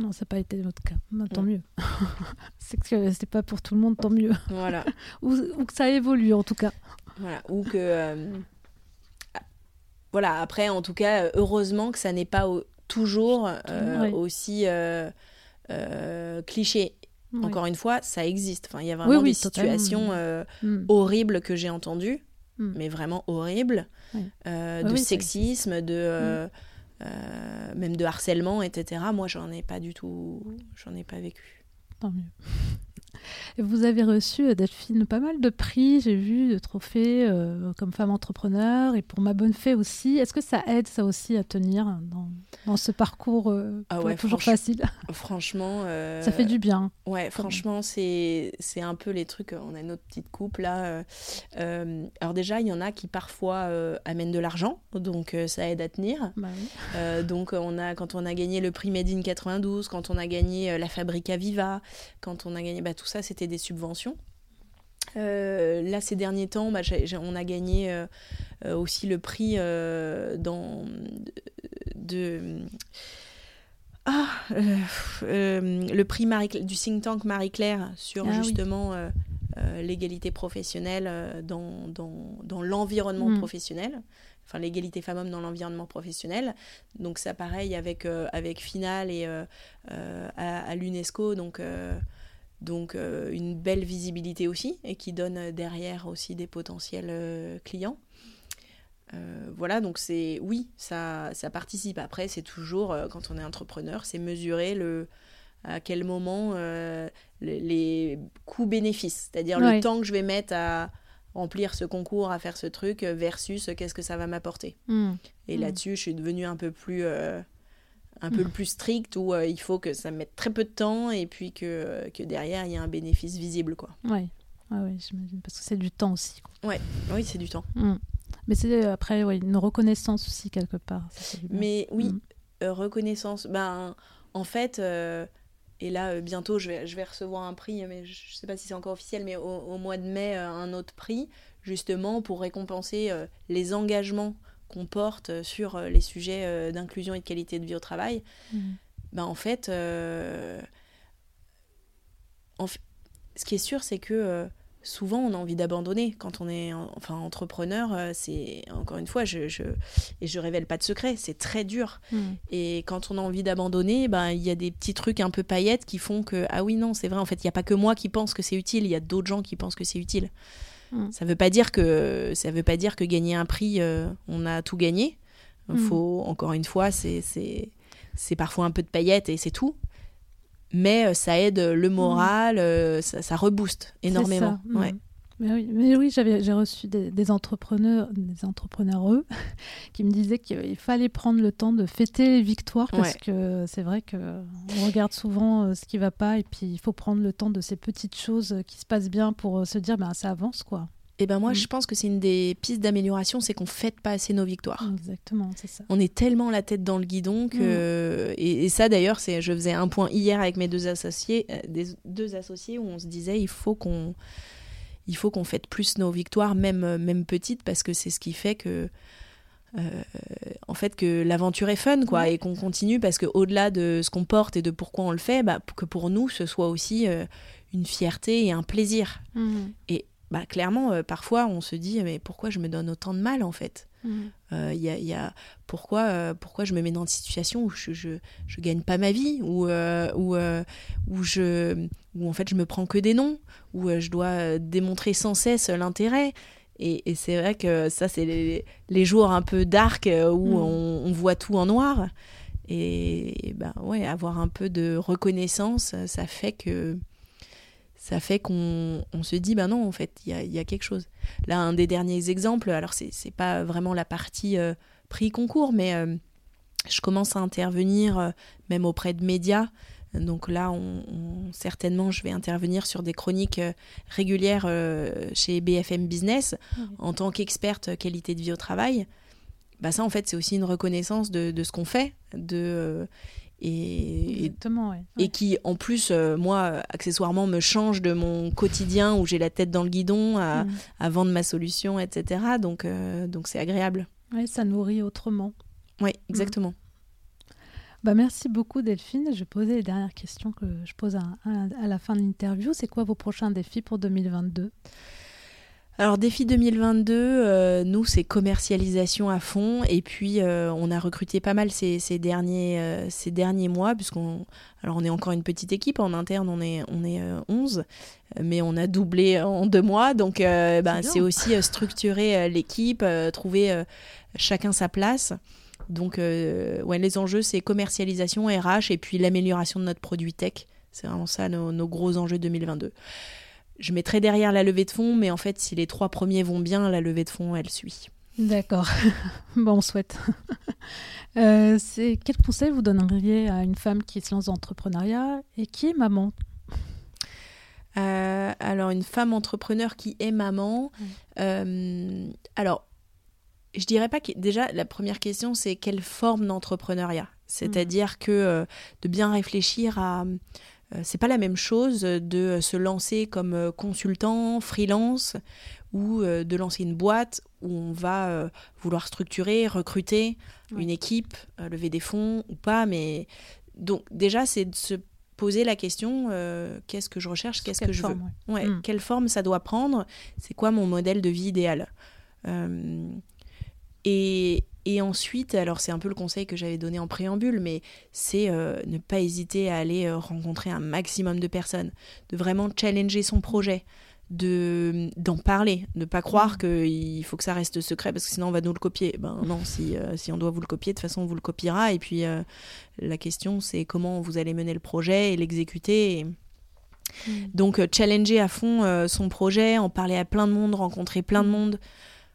Speaker 2: Non, ça n'a pas été votre cas. Bah, tant
Speaker 1: Mm.
Speaker 2: mieux. c'est que c'est pas pour tout le monde, tant mieux.
Speaker 1: Voilà.
Speaker 2: ou, ou que ça évolue en tout cas.
Speaker 1: voilà. Ou que. euh, voilà, après, en tout cas, euh, heureusement que ça n'est pas au- toujours euh,
Speaker 2: Ouais.
Speaker 1: aussi euh, euh, cliché.
Speaker 2: Oui.
Speaker 1: Encore une fois, ça existe. Enfin, il y a vraiment
Speaker 2: oui,
Speaker 1: des
Speaker 2: totalement.
Speaker 1: situations euh,
Speaker 2: Mm.
Speaker 1: horribles que j'ai entendues,
Speaker 2: Mm.
Speaker 1: mais vraiment horribles,
Speaker 2: Oui. Ah
Speaker 1: de
Speaker 2: oui,
Speaker 1: sexisme, de euh, même de harcèlement, etc. Moi, j'en ai pas du tout, j'en ai pas vécu.
Speaker 2: Tant mieux. Vous avez reçu, euh, Delphine, pas mal de prix, j'ai vu, de trophées euh, comme femme entrepreneur et pour ma bonne fée aussi. Est-ce que ça aide, ça aussi, à tenir dans, dans ce parcours euh,
Speaker 1: Ah ouais,
Speaker 2: toujours
Speaker 1: franch-
Speaker 2: facile?
Speaker 1: Franchement. euh,
Speaker 2: Ça fait du bien.
Speaker 1: Ouais, franchement, c'est un peu les trucs. On a notre petite coupe là. alors, déjà, il y en a qui parfois amènent de l'argent, donc ça aide à tenir.
Speaker 2: Bah oui.
Speaker 1: Donc, on a, quand on a gagné le prix Made in 92, quand on a gagné la Fabrica Viva, quand on a gagné. Bah, tout ça, c'était des subventions. Euh, là, ces derniers temps, bah, on a gagné euh, euh, aussi le prix euh, dans, de. Ah, le prix Marie, du think tank Marie-Claire sur
Speaker 2: Ah
Speaker 1: justement l'égalité professionnelle dans, dans, dans l'environnement
Speaker 2: Mm.
Speaker 1: professionnel, enfin l'égalité femmes-hommes dans l'environnement professionnel. Donc ça pareil avec, euh, avec Final et euh, euh, à, à l'UNESCO, donc, donc euh, une belle visibilité aussi et qui donne derrière aussi des potentiels euh, clients. Euh, voilà, donc c'est oui, ça, ça participe. Après, c'est toujours, quand on est entrepreneur, c'est mesurer le, à quel moment les, les coûts-bénéfices, c'est-à-dire
Speaker 2: Ouais.
Speaker 1: le temps que je vais mettre à remplir ce concours, à faire ce truc, versus qu'est-ce que ça va m'apporter.
Speaker 2: Mm.
Speaker 1: Et
Speaker 2: Mm.
Speaker 1: là-dessus, je suis devenue un peu plus, un peu plus stricte, où euh, il faut que ça mette très peu de temps et puis que, euh, que derrière, il y a un bénéfice visible. Quoi.
Speaker 2: Ouais. Ouais, ouais, j'imagine. Parce que c'est du temps aussi. quoi.
Speaker 1: Oui, c'est du temps.
Speaker 2: Mm. Mais c'est euh, après ouais, une reconnaissance aussi quelque part. ça.
Speaker 1: Mais oui,
Speaker 2: Mm.
Speaker 1: euh, reconnaissance. Ben, en fait, euh, et là, euh, bientôt, je vais, je vais recevoir un prix, mais je ne sais pas si c'est encore officiel, mais au, au mois de mai, euh, un autre prix, justement, pour récompenser euh, les engagements qu'on porte euh, sur euh, les sujets euh, d'inclusion et de qualité de vie au travail.
Speaker 2: Mm.
Speaker 1: Ben, en fait, euh, en f- ce qui est sûr, c'est que euh, souvent on a envie d'abandonner quand on est en- enfin entrepreneur. euh, c'est encore une fois, je, je et je révèle pas de secret, c'est très dur.
Speaker 2: Mm.
Speaker 1: Et quand on a envie d'abandonner, ben il y a des petits trucs un peu paillettes qui font que ah oui non c'est vrai en fait il y a pas que moi qui pense que c'est utile, il y a d'autres gens qui pensent que c'est utile.
Speaker 2: Mm.
Speaker 1: Ça veut pas dire que ça veut pas dire que gagner un prix euh, on a tout gagné. Il
Speaker 2: Mm.
Speaker 1: faut encore une fois c'est c'est c'est parfois un peu de paillettes et c'est tout. Mais euh, ça aide le moral, euh, ça, ça rebooste énormément.
Speaker 2: mm.
Speaker 1: Ouais.
Speaker 2: Mais oui, mais oui j'ai reçu des, des entrepreneurs, des entrepreneureux qui me disaient qu'il fallait prendre le temps de fêter les victoires parce
Speaker 1: Ouais.
Speaker 2: que c'est vrai que on regarde souvent euh, ce qui va pas et puis il faut prendre le temps de ces petites choses euh, qui se passent bien pour euh, se dire ben ça avance quoi.
Speaker 1: Et ben moi
Speaker 2: Mm.
Speaker 1: je pense que c'est une des pistes d'amélioration, c'est qu'on fête pas assez nos victoires.
Speaker 2: Exactement, c'est ça.
Speaker 1: On est tellement la tête dans le guidon que et, et ça d'ailleurs c'est je faisais un point hier avec mes deux associés euh, des deux associés où on se disait il faut qu'on il faut qu'on fête plus nos victoires même euh, même petites parce que c'est ce qui fait que euh, en fait que l'aventure est fun quoi et qu'on continue parce que au-delà de ce qu'on porte et de pourquoi on le fait bah, que pour nous ce soit aussi euh, une fierté et un plaisir.
Speaker 2: Mm.
Speaker 1: bah clairement euh, parfois on se dit mais pourquoi je me donne autant de mal en fait?
Speaker 2: Mm.
Speaker 1: euh, il y a, il y a- pourquoi, euh, pourquoi je me mets dans une situation où je, je, je gagne pas ma vie, où, euh, où, euh, où, je, où en fait je me prends que des noms, où je dois démontrer sans cesse l'intérêt. Et, et c'est vrai que ça, c'est les, les jours un peu dark où
Speaker 2: Mm.
Speaker 1: on, on voit tout en noir. Et, ben ouais, avoir un peu de reconnaissance, ça fait que ça fait qu'on on se dit, ben non, en fait, il y a, il y a quelque chose. Là, un des derniers exemples, alors c'est c'est pas vraiment la partie euh, prix concours, mais euh, je commence à intervenir euh, même auprès de médias. Donc là, on, on- certainement, je vais intervenir sur des chroniques régulières chez BFM Business
Speaker 2: Oui.
Speaker 1: en tant qu'experte qualité de vie au travail. Bah ça, en fait, c'est aussi une reconnaissance de, de ce qu'on fait, de et,
Speaker 2: Exactement, ouais.
Speaker 1: et qui en plus euh, moi accessoirement me change de mon quotidien où j'ai la tête dans le guidon à,
Speaker 2: Mm.
Speaker 1: à vendre ma solution etc donc euh, donc c'est agréable
Speaker 2: Ouais, ça nourrit autrement.
Speaker 1: oui exactement
Speaker 2: Bah, merci beaucoup Delphine. Je vais poser les dernières questions que je pose à, à- à la fin de l'interview. C'est quoi vos prochains défis pour 2022
Speaker 1: alors défi 2022 euh, nous c'est commercialisation à fond. Et puis euh, on a recruté pas mal ces, ces derniers euh, ces derniers mois puisqu'on alors on est encore une petite équipe. En interne on est on est euh, 11 mais on a doublé en deux mois. Donc bah,
Speaker 2: C'est
Speaker 1: aussi structurer l'équipe trouver chacun sa place. Donc ouais les enjeux c'est commercialisation RH et puis l'amélioration de notre produit tech. C'est vraiment ça nos, nos, gros enjeux 2022. Je mettrai derrière la levée de fonds, mais en fait, si les trois premiers vont bien, la levée de fonds, elle suit.
Speaker 2: D'accord. bon, on souhaite. euh, quel conseil vous donneriez à une femme qui se lance dans l'entrepreneuriat et qui est maman?
Speaker 1: Euh, alors, une femme entrepreneur qui est maman. Euh, alors, je dirais pas que. Déjà, la première question, c'est quelle forme d'entrepreneuriat? C'est-à-dire mm. que de bien réfléchir à. C'est pas la même chose de se lancer comme consultant, freelance, ou de lancer une boîte où on va vouloir structurer, recruter une équipe, lever des fonds ou pas. Mais donc, déjà, c'est de se poser la question euh, qu'est-ce que je recherche, qu'est-ce que je veux, ouais. Hmm. quelle forme ça doit prendre, c'est quoi mon modèle de vie idéal? Euh, et, et, ensuite, alors c'est un peu le conseil que j'avais donné en préambule, mais c'est euh, ne pas hésiter à aller rencontrer un maximum de personnes, de vraiment challenger son projet, de d'en parler, ne pas croire mm. qu'il faut que ça reste secret parce que sinon on va nous le copier. Ben non, si, euh, si on doit vous le copier, de toute façon on vous le copiera. Et puis euh, la question c'est comment vous allez mener le projet et l'exécuter. Mm. Donc euh, challenger à fond son projet, en parler à plein de monde, rencontrer plein de mm. monde,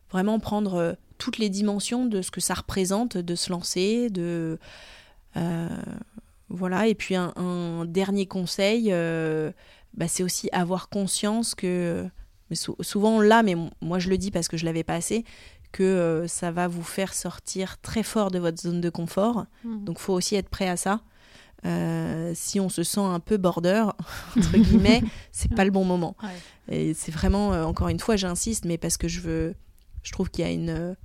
Speaker 1: vraiment prendre toutes les dimensions de ce que ça représente de se lancer, de voilà. Et puis un, un dernier conseil bah, c'est aussi avoir conscience que, mais souvent l'a, mais moi je le dis parce que je l'avais pas assez, que euh, ça va vous faire sortir très fort de votre zone de confort. Mmh. Donc faut aussi être prêt à ça. Euh, si on se sent un peu border, entre guillemets, c'est pas le bon moment. Et c'est vraiment, euh, encore une fois, j'insiste, mais parce que je veux, je trouve qu'il y a une,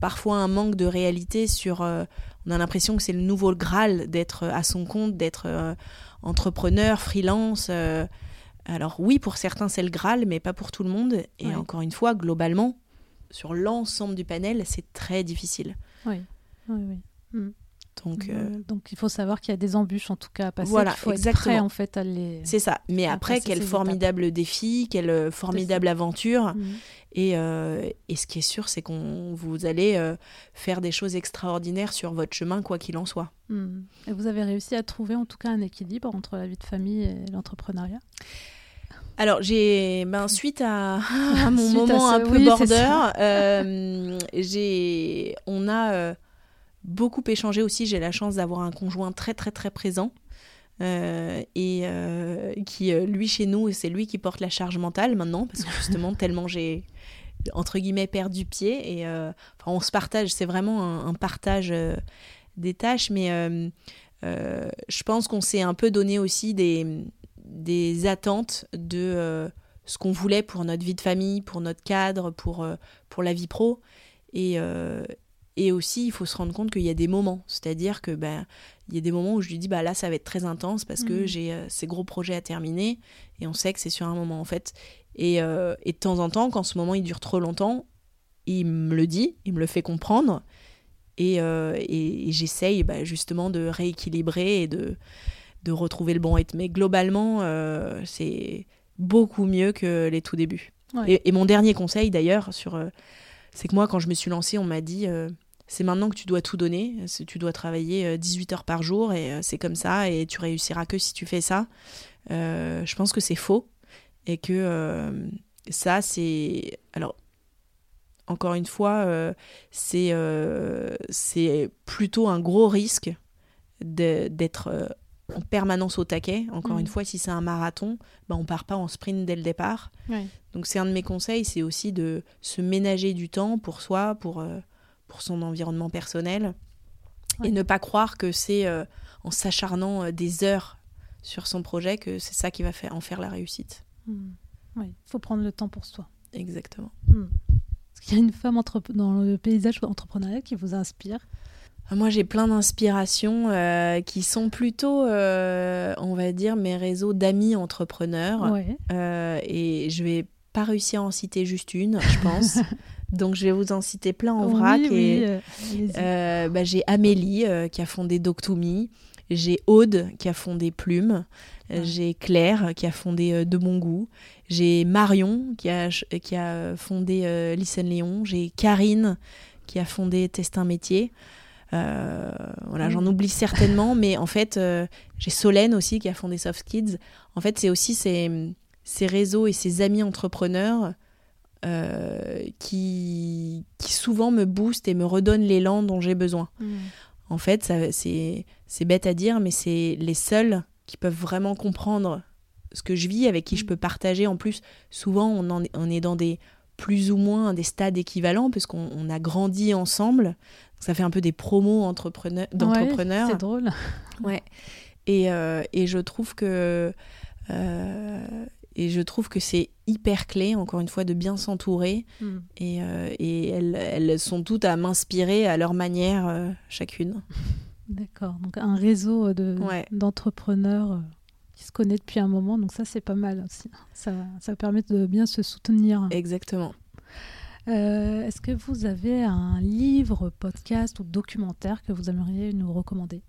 Speaker 1: parfois un manque de réalité sur, on a l'impression que c'est le nouveau Graal d'être à son compte, d'être entrepreneur, freelance. Alors oui, pour certains, c'est le Graal, mais pas pour tout le monde. Et encore une fois, globalement, sur l'ensemble du panel, c'est très difficile.
Speaker 2: Oui, oui, oui.
Speaker 1: Mm. Donc, euh,
Speaker 2: Donc il faut savoir qu'il y a des embûches en tout cas à passer.
Speaker 1: Voilà,
Speaker 2: faut
Speaker 1: exactement.
Speaker 2: Être prêt, en fait à les.
Speaker 1: C'est ça. Mais après, quel formidable défi, quelle euh, formidable aventure. Mm. Et, euh, et, ce qui est sûr, c'est qu'on vous allez faire des choses extraordinaires sur votre chemin, quoi qu'il en soit.
Speaker 2: Mm. Et vous avez réussi à trouver en tout cas un équilibre entre la vie de famille et l'entrepreneuriat?
Speaker 1: Alors, j'ai, ben, suite à, mon moment un peu border, euh, j'ai, on a beaucoup échangé aussi. J'ai la chance d'avoir un conjoint très, très, très présent. Euh, et qui, lui, chez nous, c'est lui qui porte la charge mentale maintenant, parce que justement, tellement j'ai, entre guillemets, perdu pied. Et enfin, on se partage, c'est vraiment un, un partage des tâches, mais je pense qu'on s'est un peu donné aussi des, des attentes de euh, ce qu'on voulait pour notre vie de famille, pour notre cadre, pour, euh, pour la vie pro. Et, euh, et aussi, il faut se rendre compte qu'il y a des moments. C'est-à-dire que ben, il y a des moments où je lui dis bah là ça va être très intense parce que mmh. j'ai ces gros projets à terminer et on sait que c'est sur un moment en fait. Et, et, de temps en temps, quand ce moment il dure trop longtemps, il me le dit, il me le fait comprendre et, et, j'essaye bah, justement de rééquilibrer et de de retrouver le bon rythme. Mais globalement, euh, c'est beaucoup mieux que les tout débuts. Et, mon dernier conseil d'ailleurs, sur, euh, c'est que moi, quand je me suis lancée, on m'a dit euh, c'est maintenant que tu dois tout donner, tu dois travailler 18 heures par jour et c'est comme ça et tu réussiras que si tu fais ça. je pense que c'est faux et que ça, c'est. Alors, encore une fois, c'est c'est plutôt un gros risque d'être en permanence au taquet. Encore une mm. fois, si c'est un marathon, ben on part pas en sprint dès le départ. Donc c'est un de mes conseils, c'est aussi de se ménager du temps pour soi, pour, euh, pour son environnement personnel, et ne pas croire que c'est euh, en s'acharnant euh, des heures sur son projet que c'est ça qui va faire, en faire la réussite.
Speaker 2: Mm. Oui, il faut prendre le temps pour soi.
Speaker 1: Exactement.
Speaker 2: Est-ce qu'il y a une femme dans le paysage entrepreneurial qui vous inspire
Speaker 1: moi, j'ai plein d'inspirations euh, qui sont plutôt, euh, on va dire, mes réseaux d'amis entrepreneurs. Euh, et je vais pas réussir à en citer juste une, je pense. Donc, je vais vous en citer plein en vrac. et bah, j'ai Amélie qui a fondé Doctumi. J'ai Aude qui a fondé Plume. J'ai Claire qui a fondé De Bon Goût. J'ai Marion qui a, qui a fondé Listen Léon. J'ai Karine qui a fondé Testin Métier. voilà, j'en oublie certainement, mais en fait, j'ai Solène aussi qui a fondé Soft Kids. En fait, c'est aussi ces, ces réseaux et ces amis entrepreneurs qui, qui souvent me boostent et me redonnent l'élan dont j'ai besoin. Mmh. En fait, c'est bête à dire, mais c'est les seuls qui peuvent vraiment comprendre ce que je vis, avec qui je mm. peux partager. En plus, souvent, on, en, on est dans des plus ou moins des stades équivalents, puisqu'on a grandi ensemble. Ça fait un peu des promos d'entrepreneurs.
Speaker 2: c'est drôle.
Speaker 1: Ouais. Et, euh, et, je trouve que euh, et je trouve que c'est hyper clé, encore une fois, de bien s'entourer. Mm. Et, euh, et elles, elles, sont toutes à m'inspirer à leur manière, chacune.
Speaker 2: D'accord. Donc un réseau d'entrepreneurs qui se connaît depuis un moment. Donc ça, c'est pas mal aussi. Ça, ça permet de bien se soutenir.
Speaker 1: Exactement.
Speaker 2: Euh, est-ce que vous avez un livre, podcast ou documentaire que vous aimeriez nous recommander?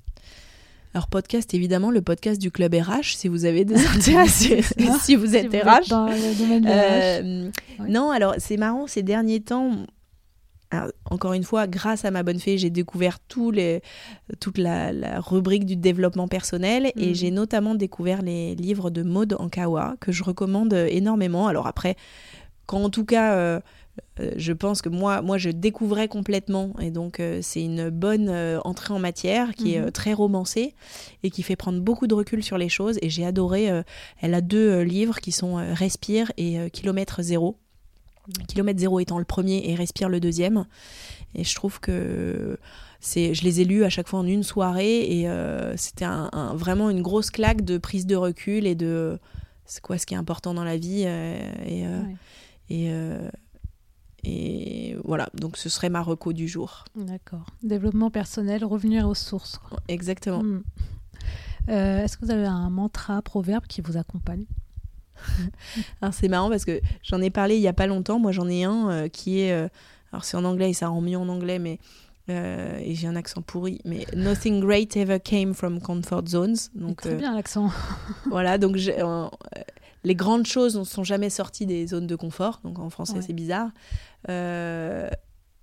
Speaker 1: Alors podcast, évidemment, le podcast du club RH, si vous avez des intérêts, si vous êtes RH. dans le domaine euh, Non, alors c'est marrant, ces derniers temps, encore une fois, grâce à ma bonne fée, j'ai découvert les, toute la, rubrique du développement personnel et mm. j'ai notamment découvert les livres de Maud Ankawa que je recommande énormément. Alors après, quand en tout cas, euh, euh, je pense que moi, moi, je découvrais complètement et donc euh, c'est une bonne entrée en matière qui est mm-hmm. très romancée et qui fait prendre beaucoup de recul sur les choses et j'ai adoré. elle a deux livres qui sont Respire et Kilomètre zéro Kilomètre zéro étant le premier et Respire le deuxième. Et je trouve que c'est, je les ai lus à chaque fois en une soirée et euh, c'était un, vraiment une grosse claque de prise de recul et de c'est quoi ce qui est important dans la vie euh, et, euh, et, et, voilà donc ce serait ma reco du jour.
Speaker 2: D'accord. Développement personnel, revenir aux sources.
Speaker 1: Exactement. Hmm.
Speaker 2: est-ce que vous avez un mantra, proverbe qui vous accompagne?
Speaker 1: Alors c'est marrant parce que j'en ai parlé il y a pas longtemps. Moi j'en ai un euh, qui est, euh, alors c'est en anglais et ça rend mieux en anglais, mais euh, et j'ai un accent pourri, mais Nothing great ever came from comfort zones.
Speaker 2: Donc très bien l'accent.
Speaker 1: voilà, donc les grandes choses ne sont jamais sorties des zones de confort. Donc en français c'est bizarre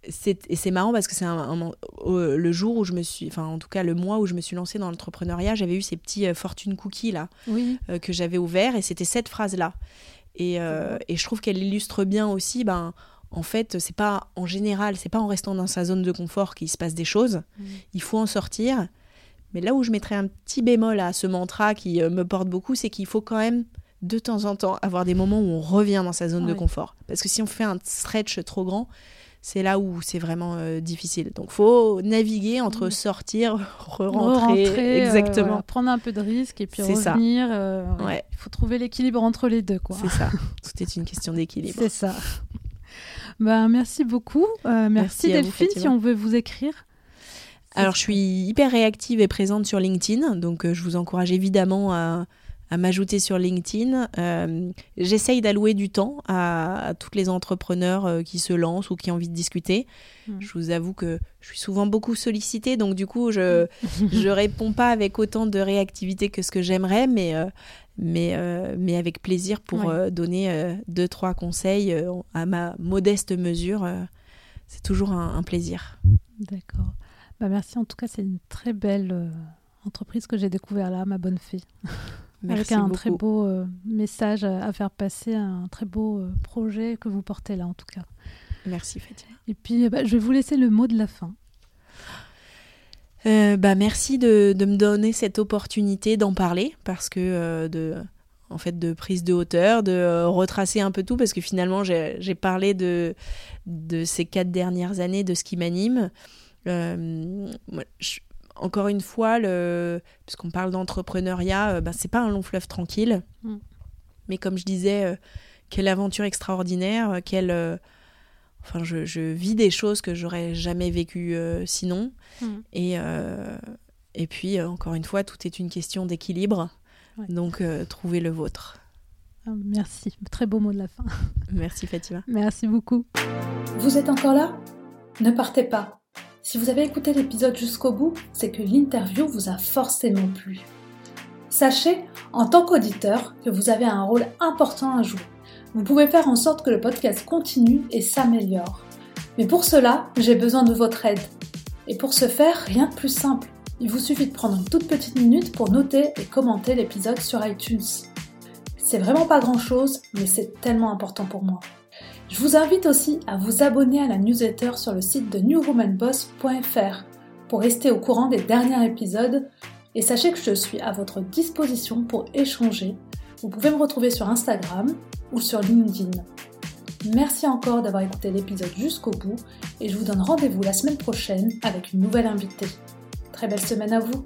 Speaker 1: et c'est marrant parce que c'est un, le jour où je me suis, enfin en tout cas le mois où je me suis lancée dans l'entrepreneuriat, j'avais eu ces petits euh, fortune cookies là euh, que j'avais ouverts et c'était cette phrase là. Et, euh, et je trouve qu'elle illustre bien aussi, ben en fait c'est pas en général, c'est pas en restant dans sa zone de confort qu'il se passe des choses. Il faut en sortir. Mais là où je mettrais un petit bémol à ce mantra qui me porte beaucoup, c'est qu'il faut quand même de temps en temps avoir des moments où on revient dans sa zone de confort. Parce que si on fait un stretch trop grand, c'est là où c'est vraiment euh, difficile. Donc, faut naviguer entre mm. sortir, re-rentrer, euh, exactement.
Speaker 2: prendre un peu de risque et puis revenir. Euh, il faut trouver l'équilibre entre les deux, quoi.
Speaker 1: C'est ça. Tout est une question d'équilibre.
Speaker 2: C'est ça. Ben, merci beaucoup. merci, Delphine. si on veut vous écrire.
Speaker 1: Alors, je suis hyper réactive et présente sur LinkedIn, donc je vous encourage évidemment à à m'ajouter sur LinkedIn. Euh, j'essaye d'allouer du temps à, à, toutes les entrepreneurs euh, qui se lancent ou qui ont envie de discuter. Hmm. Je vous avoue que je suis souvent beaucoup sollicitée, donc du coup, je ne réponds pas avec autant de réactivité que ce que j'aimerais, mais, euh, mais, mais avec plaisir pour donner deux, trois conseils à ma modeste mesure. c'est toujours un, un plaisir.
Speaker 2: D'accord. Bah merci, en tout cas, c'est une très belle entreprise que j'ai découvert là, ma bonne fée. avec un très beau euh, message à faire passer, un très beau euh, projet que vous portez là en tout cas.
Speaker 1: Merci Fatima.
Speaker 2: Et puis bah, je vais vous laisser le mot de la fin.
Speaker 1: Euh, bah, merci de, de, me donner cette opportunité d'en parler parce que de, en fait, de prise de hauteur, de retracer un peu tout parce que finalement j'ai parlé de, de ces quatre dernières années, de ce qui m'anime. Moi, je, encore une fois, le... puisqu'on parle d'entrepreneuriat, euh, ben, c'est pas un long fleuve tranquille. Mm. Mais comme je disais, euh, quelle aventure extraordinaire, euh, quelle. Enfin, je, vis des choses que j'aurais jamais vécues sinon. Mm. Et, et puis, encore une fois, tout est une question d'équilibre. Donc, trouvez le vôtre.
Speaker 2: Ah, merci. Très beau mot de la fin.
Speaker 1: Merci Fatima.
Speaker 2: Merci beaucoup.
Speaker 4: Vous êtes encore là? Ne partez pas. Si vous avez écouté l'épisode jusqu'au bout, c'est que l'interview vous a forcément plu. Sachez, en tant qu'auditeur, que vous avez un rôle important à jouer. Vous pouvez faire en sorte que le podcast continue et s'améliore. Mais pour cela, j'ai besoin de votre aide.
Speaker 2: Et pour ce faire, rien de plus simple. Il vous suffit de prendre une toute petite minute pour noter et commenter l'épisode sur iTunes. C'est vraiment pas grand chose, mais c'est tellement important pour moi. Je vous invite aussi à vous abonner à la newsletter sur le site de newwomanboss.fr pour rester au courant des derniers épisodes et sachez que je suis à votre disposition pour échanger. Vous pouvez me retrouver sur Instagram ou sur LinkedIn. Merci encore d'avoir écouté l'épisode jusqu'au bout et je vous donne rendez-vous la semaine prochaine avec une nouvelle invitée. Très belle semaine à vous